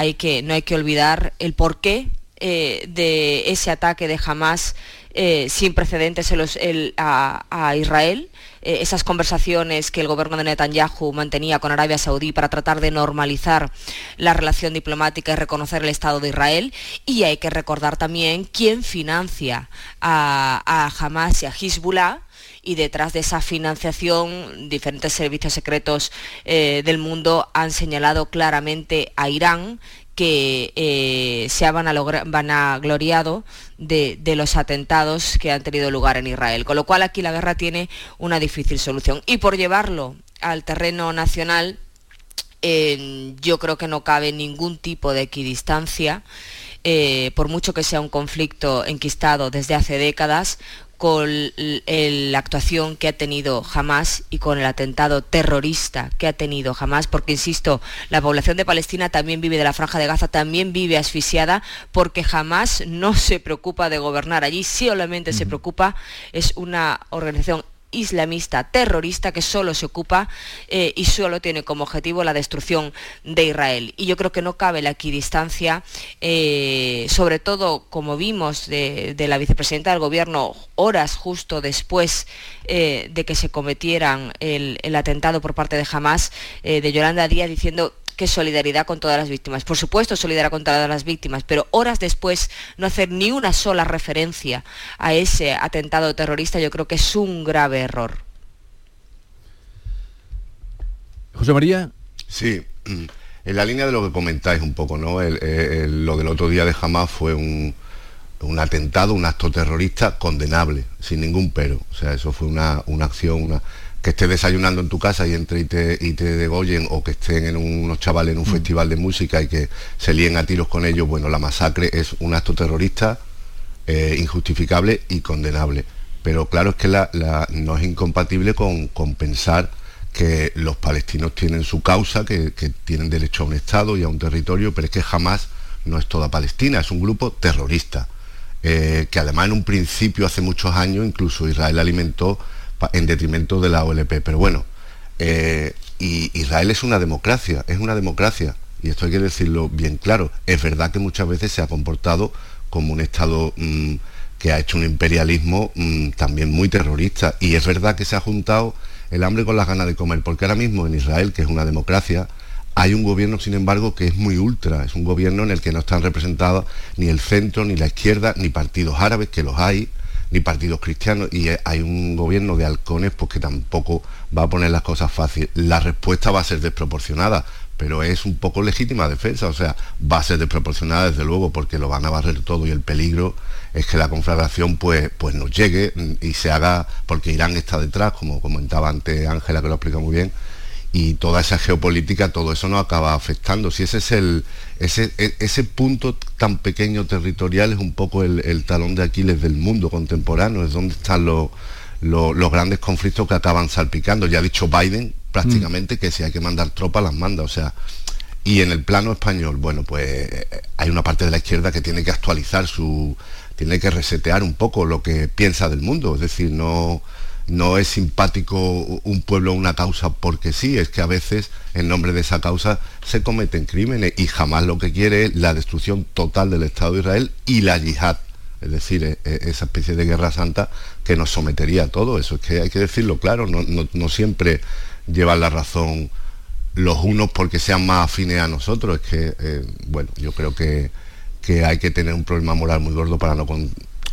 no hay que olvidar el porqué eh, de ese ataque de Hamas sin precedentes a Israel eh, esas conversaciones que el gobierno de Netanyahu mantenía con Arabia Saudí para tratar de normalizar la relación diplomática y reconocer el Estado de Israel. Y hay que recordar también quién financia a, Hamas y a Hezbollah y detrás de esa financiación diferentes servicios secretos eh, del mundo han señalado claramente a Irán que eh, se ha vanagloriado de, de los atentados que han tenido lugar en Israel. Con lo cual aquí la guerra tiene una difícil solución. Y por llevarlo al terreno nacional, yo creo que no cabe ningún tipo de equidistancia. Eh, por mucho que sea un conflicto enquistado desde hace décadas, con la actuación que ha tenido Hamas y con el atentado terrorista que ha tenido Hamas, porque insisto, la población de Palestina también vive de la franja de Gaza, también vive asfixiada, porque Hamas no se preocupa de gobernar allí, solamente se preocupa, es una organización islamista terrorista que solo se ocupa eh, y solo tiene como objetivo la destrucción de Israel. Y yo creo que no cabe la equidistancia, eh, sobre todo como vimos de, la vicepresidenta del gobierno horas justo después eh, de que se cometieran el, el, atentado por parte de Hamas, de Yolanda Díaz diciendo que solidaridad con todas las víctimas. Por supuesto, solidaridad con todas las víctimas, pero horas después no hacer ni una sola referencia a ese atentado terrorista, yo creo que es un grave error. José María. Sí, en la línea de lo que comentáis un poco, ¿no? lo del otro día de Hamas fue un, un, atentado, un acto terrorista condenable, sin ningún pero. O sea, eso fue una, una acción, una, que estés desayunando en tu casa y entre y te, y te degollen o que estén en unos chavales en un mm. festival de música y que se líen a tiros con ellos, bueno, la masacre es un acto terrorista eh, injustificable y condenable. Pero claro es que la, no es incompatible con, con, pensar que los palestinos tienen su causa, que, tienen derecho a un Estado y a un territorio, pero es que jamás no es toda Palestina, es un grupo terrorista, eh, que además en un principio, hace muchos años, incluso Israel alimentó en detrimento de la OLP. Pero bueno, eh, y Israel es una democracia, es una democracia, y esto hay que decirlo bien claro. Es verdad que muchas veces se ha comportado como un Estado mm, que ha hecho un imperialismo mm, también muy terrorista, y es verdad que se ha juntado el hambre con las ganas de comer, porque ahora mismo en Israel, que es una democracia, hay un gobierno, sin embargo, que es muy ultra, es un gobierno en el que no están representados ni el centro, ni la izquierda, ni partidos árabes, que los hay, ni partidos cristianos, y hay un gobierno de halcones pues, que tampoco va a poner las cosas fáciles. La respuesta va a ser desproporcionada, pero es un poco legítima defensa, o sea, va a ser desproporcionada desde luego porque lo van a barrer todo y el peligro es que la conflagración pues, pues nos llegue y se haga, porque Irán está detrás, como comentaba antes Ángela que lo explica muy bien, y toda esa geopolítica, todo eso nos acaba afectando. Si ese es el, ese, e, ese punto tan pequeño territorial es un poco el, talón de Aquiles del mundo contemporáneo, es donde están los, los, grandes conflictos que acaban salpicando. Ya ha dicho Biden prácticamente que si hay que mandar tropas las manda, o sea, y en el plano español, bueno, pues hay una parte de la izquierda que tiene que actualizar su, tiene que resetear un poco lo que piensa del mundo, es decir, no, no es simpático un pueblo una causa porque sí, es que a veces en nombre de esa causa se cometen crímenes y jamás lo que quiere es la destrucción total del Estado de Israel y la yihad, es decir, e, e, esa especie de guerra santa que nos sometería a todo. Eso es que hay que decirlo claro, no, siempre llevan la razón los unos porque sean más afines a nosotros, es que, eh, bueno, yo creo que, que hay que tener un problema moral muy gordo para no,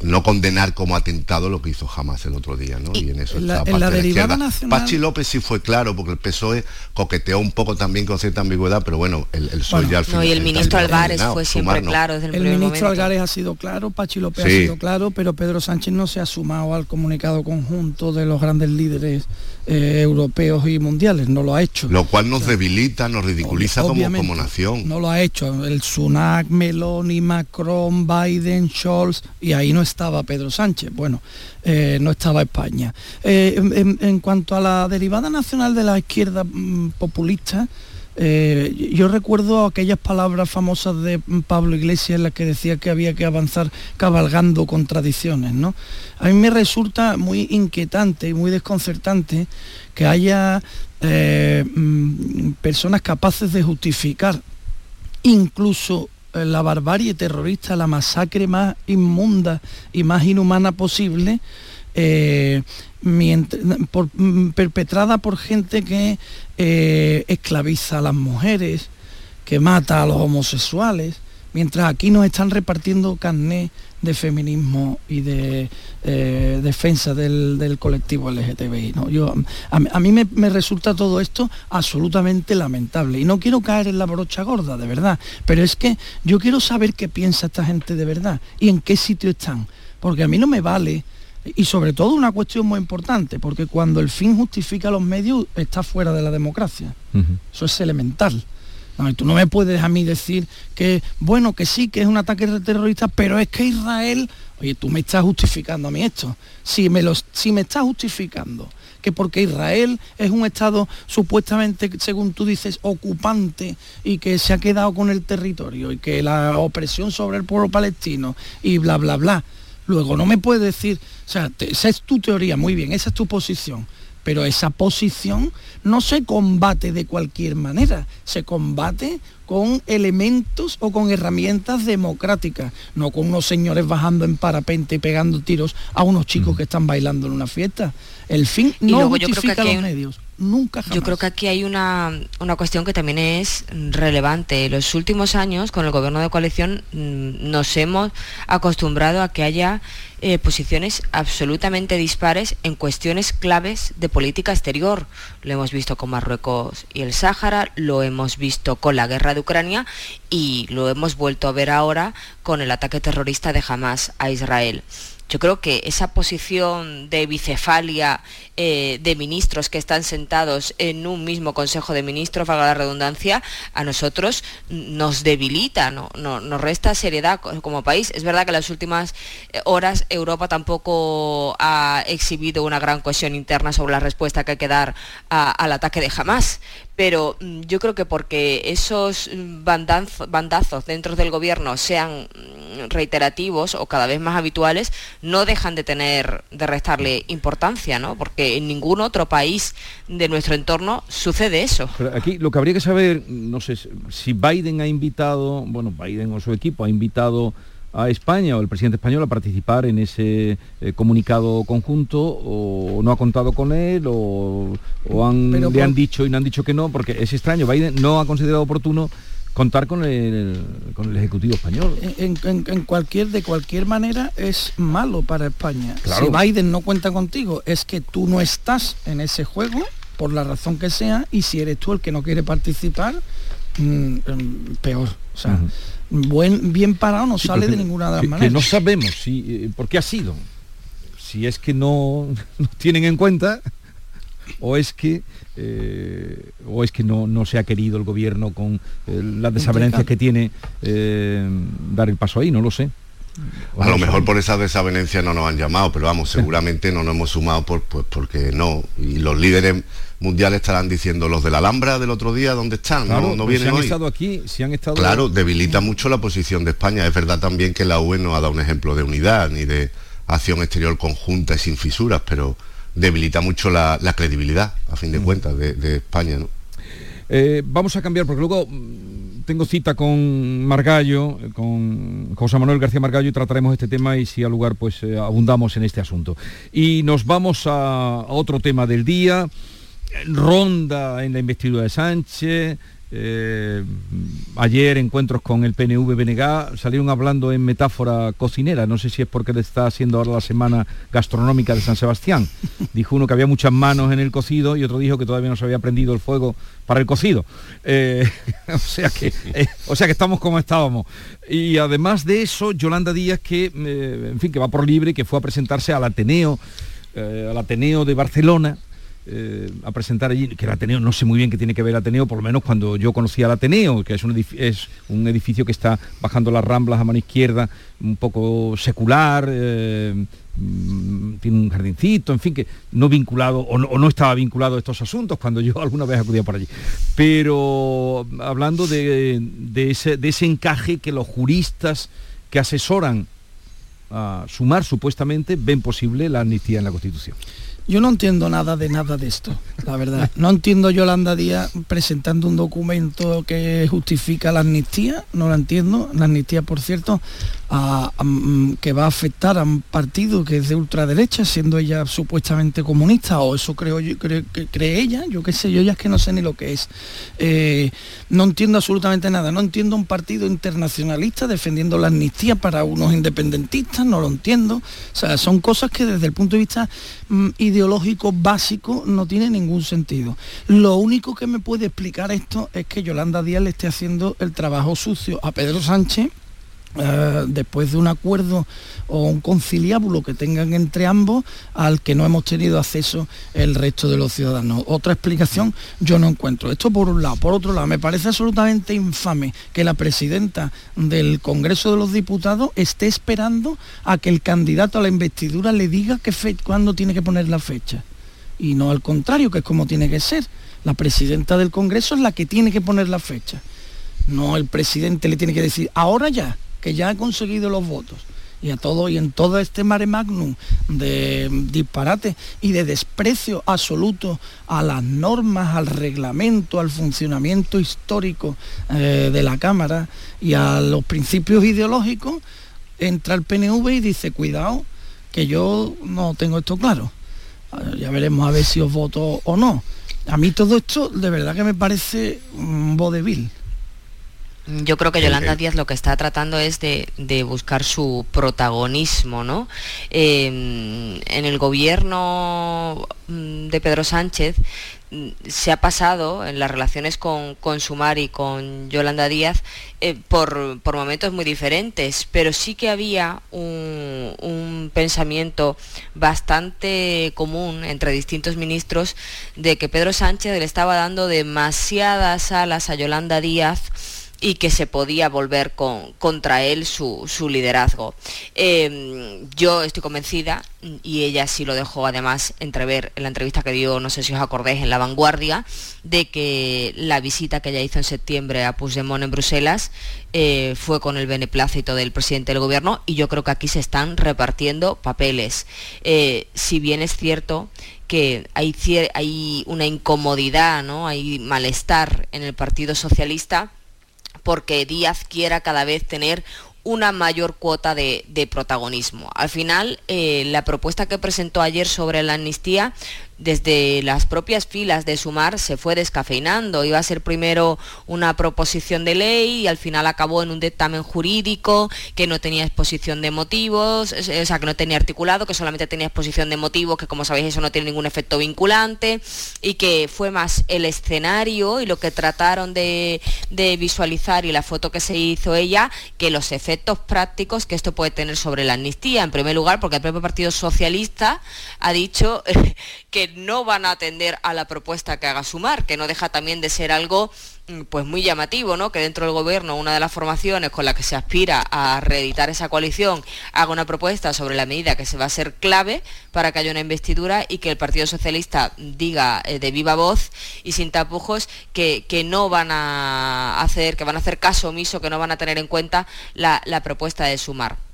no condenar como atentado lo que hizo jamás el otro día, ¿no? Y, en eso la, en la, derivada nacional... Pachi López sí fue claro, porque el PSOE coqueteó un poco también con cierta ambigüedad, pero bueno, el, el sol ya al final... No, y el ministro Álvarez fue siempre claro desde el, el ministro Álvarez ha sido claro, Pachi López ha sido claro, pero Pedro Sánchez no se ha sumado al comunicado conjunto de los grandes líderes eh, europeos y mundiales, no lo ha hecho. Lo cual nos debilita, nos ridiculiza como, como nación. No lo ha hecho. El Sunak, Meloni, Macron, Biden, Scholz, y ahí no estaba Pedro Sánchez. Bueno, eh, no estaba España. Eh, en, cuanto a la derivada nacional de la izquierda mm, populista, eh, yo recuerdo aquellas palabras famosas de Pablo Iglesias en las que decía que había que avanzar cabalgando contradicciones. ¿no? A mí me resulta muy inquietante y muy desconcertante que haya mm, personas capaces de justificar incluso la barbarie terrorista, la masacre más inmunda y más inhumana posible, eh, mm, perpetrada por gente que eh, esclaviza a las mujeres, que mata a los homosexuales, mientras aquí nos están repartiendo carné de feminismo y de eh, defensa del, colectivo LGTBI. ¿no? Yo, a, mí me, resulta todo esto absolutamente lamentable y no quiero caer en la brocha gorda, de verdad, pero es que yo quiero saber qué piensa esta gente de verdad y en qué sitio están, porque a mí no me vale y sobre todo una cuestión muy importante, porque cuando el fin justifica los medios está fuera de la democracia. Eso es elemental. No, tú no me puedes a mí decir que, bueno, que sí, que es un ataque terrorista, pero es que Israel, oye, tú me estás justificando a mí esto. Si me, los, si me estás justificando que porque Israel es un Estado supuestamente, según tú dices, ocupante y que se ha quedado con el territorio y que la opresión sobre el pueblo palestino y bla, bla, bla. Luego no me puedes decir, o sea, esa es tu teoría, muy bien, esa es tu posición pero esa posición no se combate de cualquier manera, se combate con elementos o con herramientas democráticas, no con unos señores bajando en parapente y pegando tiros a unos chicos que están bailando en una fiesta. El fin no justifica los medios. Nunca Yo creo que aquí hay una, una, cuestión que también es relevante. En los últimos años, con el gobierno de coalición, mm, nos hemos acostumbrado a que haya eh, posiciones absolutamente dispares en cuestiones claves de política exterior. Lo hemos visto con Marruecos y el Sáhara, lo hemos visto con la guerra de Ucrania y lo hemos vuelto a ver ahora con el ataque terrorista de Hamas a Israel. Yo creo que esa posición de bicefalia eh, de ministros que están sentados en un mismo Consejo de Ministros, valga la redundancia, a nosotros nos debilita, ¿no? nos resta seriedad como país. Es verdad que en las últimas eh, horas Europa tampoco ha exhibido una gran cohesión interna sobre la respuesta que hay que dar al ataque de Hamas, pero mm, yo creo que porque esos bandazos dentro del gobierno sean mm, reiterativos o cada vez más habituales, no dejan de tener, de restarle importancia, ¿no? Porque en ningún otro país de nuestro entorno sucede eso. aquí lo que habría que saber, no sé, si Biden ha invitado, bueno, Biden o su equipo ha invitado a España o el presidente español a participar en ese eh, comunicado conjunto o no ha contado con él o, han, le han dicho y no han dicho que no, porque es extraño, Biden no ha considerado oportuno contar con el, con el Ejecutivo español. En, cualquier, de cualquier manera es malo para España. Si Biden no cuenta contigo, es que tú no estás en ese juego, por la razón que sea, y si eres tú el que no quiere participar, mm, mm, peor. O sea, buen, bien parado no sale de ninguna de las maneras. Que no sabemos si, eh, por qué ha sido. Si es que no, no tienen en cuenta o es que eh, o es que no, no, se ha querido el gobierno con eh, las desavenencias que tiene dar el paso ahí, no lo sé. A lo mejor por esa desavenencia no nos han llamado, pero vamos, seguramente no nos hemos sumado por, pues porque no. Y los líderes mundiales estarán diciendo los de la Alhambra del otro día, ¿dónde están? no, no vienen si han estado aquí, si han estado... Claro, debilita mucho la posición de España. Es verdad también que la UE no ha dado un ejemplo de unidad ni de acción exterior conjunta y sin fisuras, pero debilita mucho la, credibilidad, a fin de mm. cuentas, de, España. ¿no? Eh, vamos a cambiar, porque luego mm, tengo cita con Margallo, con José Manuel García Margallo, y trataremos este tema y si al lugar, pues eh, abundamos en este asunto. Y nos vamos a otro tema del día ronda en la investidura de Sánchez, eh, ayer encuentros con el PNV BNG salieron hablando en metáfora cocinera, no sé si es porque le está haciendo ahora la semana gastronómica de San Sebastián. Dijo uno que había muchas manos en el cocido y otro dijo que todavía no se había prendido el fuego para el cocido. Eh, o, sea que, eh, o sea que estamos como estábamos. Y además de eso, Yolanda Díaz, que, en fin, que va por libre, que fue a presentarse al Ateneo, al Ateneo de Barcelona, eh, a presentar allí, que el Ateneo, no sé muy bien qué tiene que ver el Ateneo, por lo menos cuando yo conocí al Ateneo, que es un, es un edificio que está bajando las ramblas a mano izquierda, un poco secular, eh, mm, tiene un jardincito, en fin, que no vinculado o no, estaba vinculado a estos asuntos cuando yo alguna vez acudía por allí. Pero hablando de, ese, de ese encaje que los juristas que asesoran a sumar supuestamente ven posible la amnistía en la Constitución. Yo no entiendo nada de nada de esto, la verdad. No entiendo Yolanda Díaz presentando un documento que justifica la amnistía, no la entiendo. La amnistía, por cierto, Mm, que va a afectar a un partido que es de ultraderecha, siendo ella supuestamente comunista, o eso creo yo, creo, cree ella, yo qué sé, yo ya es que no sé ni lo que es. Eh, no entiendo absolutamente nada, no entiendo un partido internacionalista defendiendo la amnistía para unos independentistas, no lo entiendo. O sea, son cosas que desde el punto de vista mm, ideológico básico no tiene ningún sentido. Lo único que me puede explicar esto es que Yolanda Díaz le esté haciendo el trabajo sucio a Pedro Sánchez eh, después de un acuerdo o un conciliábulo que tengan entre ambos al que no hemos tenido acceso el resto de los ciudadanos. Otra explicación yo no encuentro. Esto por un lado. Por otro lado, me parece absolutamente infame que la presidenta del Congreso de los Diputados esté esperando a que el candidato a la investidura le diga cuándo tiene que poner la fecha. Y no al contrario, que es como tiene que ser. La presidenta del Congreso es la que tiene que poner la fecha. No el presidente le tiene que decir, ahora ya que ya ha conseguido los votos y a todo y en todo este mare magnum de disparate y de desprecio absoluto a las normas, al reglamento, al funcionamiento histórico eh, de la Cámara y a los principios ideológicos, entra el PNV y dice, cuidado, que yo no tengo esto claro. Ya veremos a ver si os voto o no. A mí todo esto de verdad que me parece un vodevil. Yo creo que Yolanda Díaz lo que está tratando es de, buscar su protagonismo, ¿no? Em, en el gobierno mm, de Pedro Sánchez mm, se ha pasado en las relaciones con, con Sumar y con Yolanda Díaz eh, por, momentos muy diferentes, pero sí que había un, un, pensamiento bastante común entre distintos ministros de que Pedro Sánchez le estaba dando demasiadas alas a Yolanda Díaz y que se podía volver con, contra él su, liderazgo. Em, yo estoy convencida, y ella sí lo dejó además entrever en la entrevista que dio, no sé si os acordáis, en La Vanguardia, de que la visita que ella hizo en septiembre a Puigdemont en Bruselas eh, fue con el beneplácito del presidente del gobierno y yo creo que aquí se están repartiendo papeles. Eh, si bien es cierto que hay, hay una incomodidad, ¿no? hay malestar en el Partido Socialista, porque Díaz quiera cada vez tener una mayor cuota de, protagonismo. Al final, eh, la propuesta que presentó ayer sobre la amnistía desde las propias filas de Sumar se fue descafeinando. Iba a ser primero una proposición de ley y al final acabó en un dictamen jurídico que no tenía exposición de motivos, o sea, que no tenía articulado, que solamente tenía exposición de motivos, que como sabéis eso no tiene ningún efecto vinculante y que fue más el escenario y lo que trataron de, de visualizar y la foto que se hizo ella que los efectos prácticos que esto puede tener sobre la amnistía. En primer lugar, porque el propio Partido Socialista ha dicho que no van a atender a la propuesta que haga Sumar, que no deja también de ser algo mm, pues muy llamativo, ¿no? Que dentro del gobierno una de las formaciones con la que se aspira a reeditar esa coalición haga una propuesta sobre la medida que se va a ser clave para que haya una investidura y que el Partido Socialista diga eh, de viva voz y sin tapujos que, no van a hacer, que van a hacer caso omiso, que no van a tener en cuenta la propuesta de Sumar.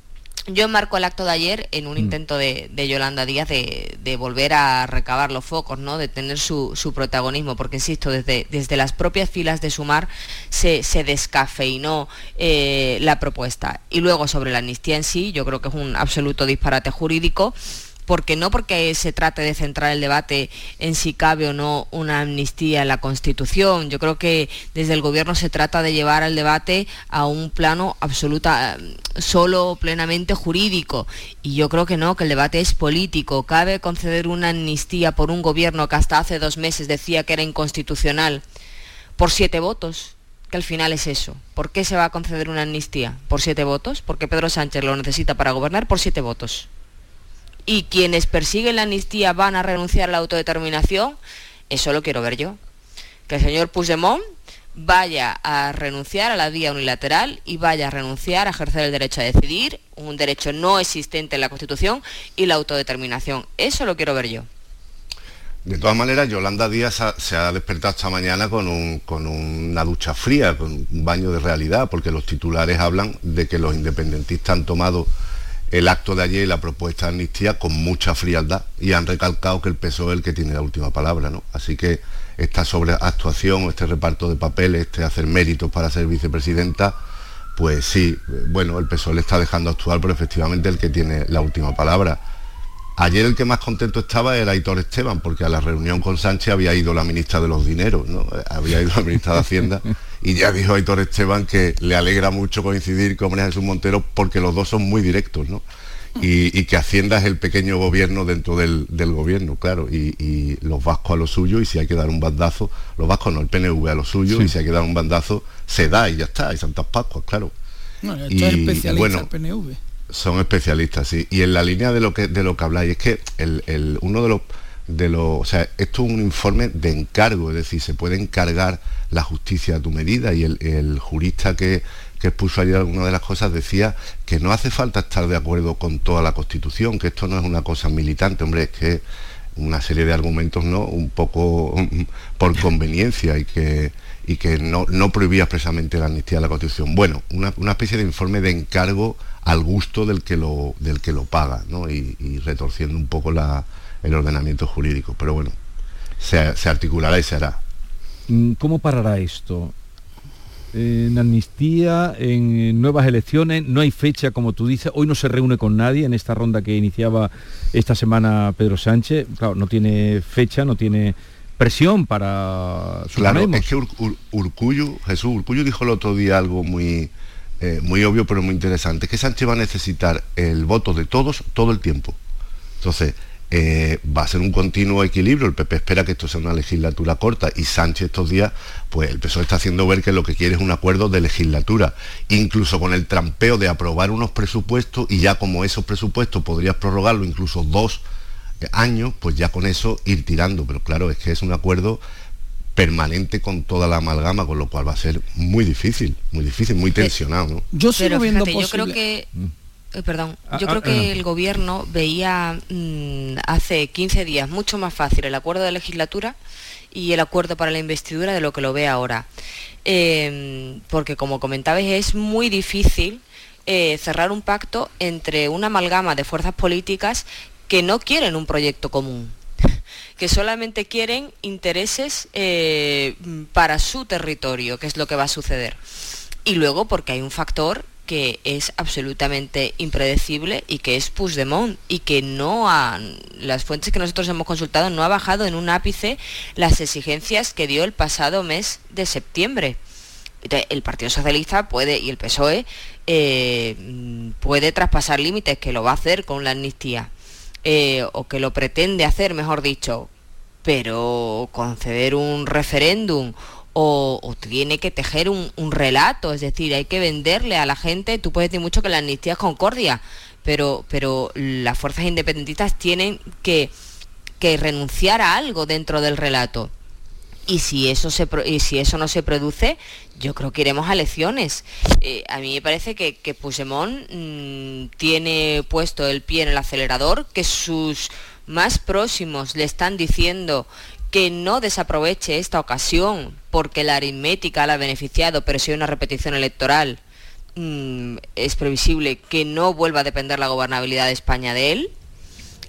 Yo enmarco el acto de ayer en un mm. intento de, Yolanda Díaz de, volver a recabar los focos, ¿no? de tener su, protagonismo, porque insisto, desde, desde, las propias filas de Sumar se, se descafeinó eh, la propuesta. Y luego sobre la amnistía en sí, yo creo que es un absoluto disparate jurídico porque no porque se trate de centrar el debate en si cabe o no una amnistía en la Constitución. Yo creo que desde el Gobierno se trata de llevar el debate a un plano absoluta, solo plenamente jurídico. Y yo creo que no, que el debate es político. ¿Cabe conceder una amnistía por un Gobierno que hasta hace dos meses decía que era inconstitucional por siete votos? que al final es eso. ¿Por qué se va a conceder una amnistía? ¿Por siete votos? Porque Pedro Sánchez lo necesita para gobernar por siete votos y quienes persiguen la amnistía van a renunciar a la autodeterminación, eso lo quiero ver yo. Que el señor Puigdemont vaya a renunciar a la vía unilateral y vaya a renunciar a ejercer el derecho a decidir, un derecho no existente en la Constitución, y la autodeterminación. Eso lo quiero ver yo. De todas maneras, Yolanda Díaz se ha despertado esta mañana con, con, una ducha fría, con un baño de realidad, porque los titulares hablan de que los independentistas han tomado el acto de ayer y la propuesta de amnistía con mucha frialdad y han recalcado que el PSOE es el que tiene la última palabra, ¿no? Así que esta sobreactuación, este reparto de papeles, este hacer méritos para ser vicepresidenta, pues sí, bueno, el PSOE le está dejando actuar, pero efectivamente el que tiene la última palabra. Ayer el que más contento estaba era Aitor Esteban, porque a la reunión con Sánchez había ido la ministra de los dineros, ¿no? Había ido la ministra de Hacienda y ya dijo Aitor Esteban que le alegra mucho coincidir con María Jesús Montero porque los dos son muy directos, ¿no? Y, que Hacienda es el pequeño gobierno dentro del, gobierno, claro, y, los vascos a lo suyo, y si hay que dar un bandazo, los vascos no, el PNV a lo suyo, y si hay que dar un bandazo, se da y ya está, y Santas Pascuas, claro. Bueno, esto es especialista el PNV. Son especialistas, sí. Y en la línea de lo que de lo que habláis, es que el, uno de los de los. O sea, esto es un informe de encargo, es decir, se puede encargar la justicia a tu medida. Y el, jurista que, que expuso ayer alguna de las cosas decía que no hace falta estar de acuerdo con toda la constitución, que esto no es una cosa militante, hombre, es que una serie de argumentos no un poco por conveniencia y que y que no, no prohibía expresamente la amnistía de la Constitución. Bueno, una, especie de informe de encargo al gusto del que lo, del que lo paga, ¿no? y, retorciendo un poco la, el ordenamiento jurídico. Pero bueno, se, se, articulará y se hará. Mm, ¿Cómo parará esto? En amnistía, en nuevas elecciones, no hay fecha, como tú dices, hoy no se reúne con nadie en esta ronda que iniciaba esta semana Pedro Sánchez, claro, no tiene fecha, no tiene presión para Claro, es que Urcuyo, Jesús Urcuyo dijo el otro día algo muy, eh, muy obvio pero muy interesante, que Sánchez va a necesitar el voto de todos todo el tiempo. Entonces, eh, va a ser un continuo equilibrio. El PP espera que esto sea una legislatura corta y Sánchez estos días, pues el PSOE está haciendo ver que lo que quiere es un acuerdo de legislatura, incluso con el trampeo de aprobar unos presupuestos y ya como esos presupuestos podrías prorrogarlo incluso dos años, pues ya con eso ir tirando. Pero claro, es que es un acuerdo permanente con toda la amalgama, con lo cual va a ser muy difícil, muy difícil, muy tensionado. Yo sigo viendo Yo creo que mm. Eh, perdón, ah, yo creo ah, que el gobierno veía mm, hace 15 días mucho más fácil el acuerdo de legislatura y el acuerdo para la investidura de lo que lo ve ahora. Em, porque como comentabais es muy difícil eh, cerrar un pacto entre una amalgama de fuerzas políticas que no quieren un proyecto común, que solamente quieren intereses eh, para su territorio, que es lo que va a suceder. Y luego porque hay un factor que es absolutamente impredecible y que es Puigdemont y que no ha, las fuentes que nosotros hemos consultado no ha bajado en un ápice las exigencias que dio el pasado mes de septiembre. El Partido Socialista puede y el PSOE eh, puede traspasar límites, que lo va a hacer con la amnistía, eh, o que lo pretende hacer, mejor dicho, pero conceder un referéndum o, tiene que tejer un, relato, es decir, hay que venderle a la gente, tú puedes decir mucho que la amnistía es concordia, pero, pero las fuerzas independentistas tienen que, que renunciar a algo dentro del relato. Y si eso, se, y si eso no se produce, yo creo que iremos a elecciones. Eh, a mí me parece que, que Puigdemont mm, tiene puesto el pie en el acelerador, que sus más próximos le están diciendo que no desaproveche esta ocasión porque la aritmética la ha beneficiado, pero si hay una repetición electoral mm, es previsible que no vuelva a depender la gobernabilidad de España de él.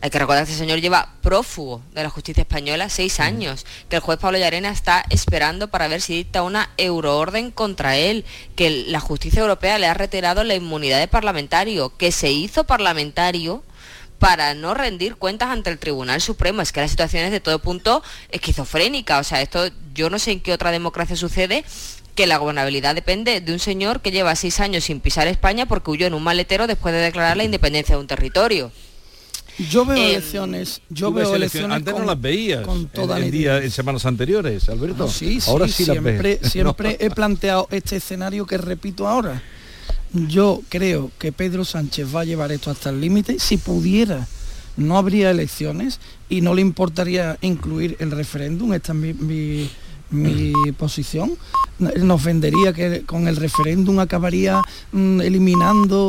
Hay que recordar que este señor lleva prófugo de la justicia española seis años, que el juez Pablo Llarena está esperando para ver si dicta una euroorden contra él, que la justicia europea le ha retirado la inmunidad de parlamentario, que se hizo parlamentario para no rendir cuentas ante el Tribunal Supremo. Es que la situación es de todo punto esquizofrénica. O sea, esto yo no sé en qué otra democracia sucede que la gobernabilidad depende de un señor que lleva seis años sin pisar España porque huyó en un maletero después de declarar la independencia de un territorio. Yo veo eh, elecciones, yo veo elecciones, antes no las veías con toda el, día en semanas anteriores, Alberto. sí, ahora sí, siempre, siempre he planteado este escenario que repito ahora. Yo creo que Pedro Sánchez va a llevar esto hasta el límite. Si pudiera, no habría elecciones y no le importaría incluir el referéndum. Esta es mi, posición. Nos vendería que con el referéndum acabaría mm, eliminando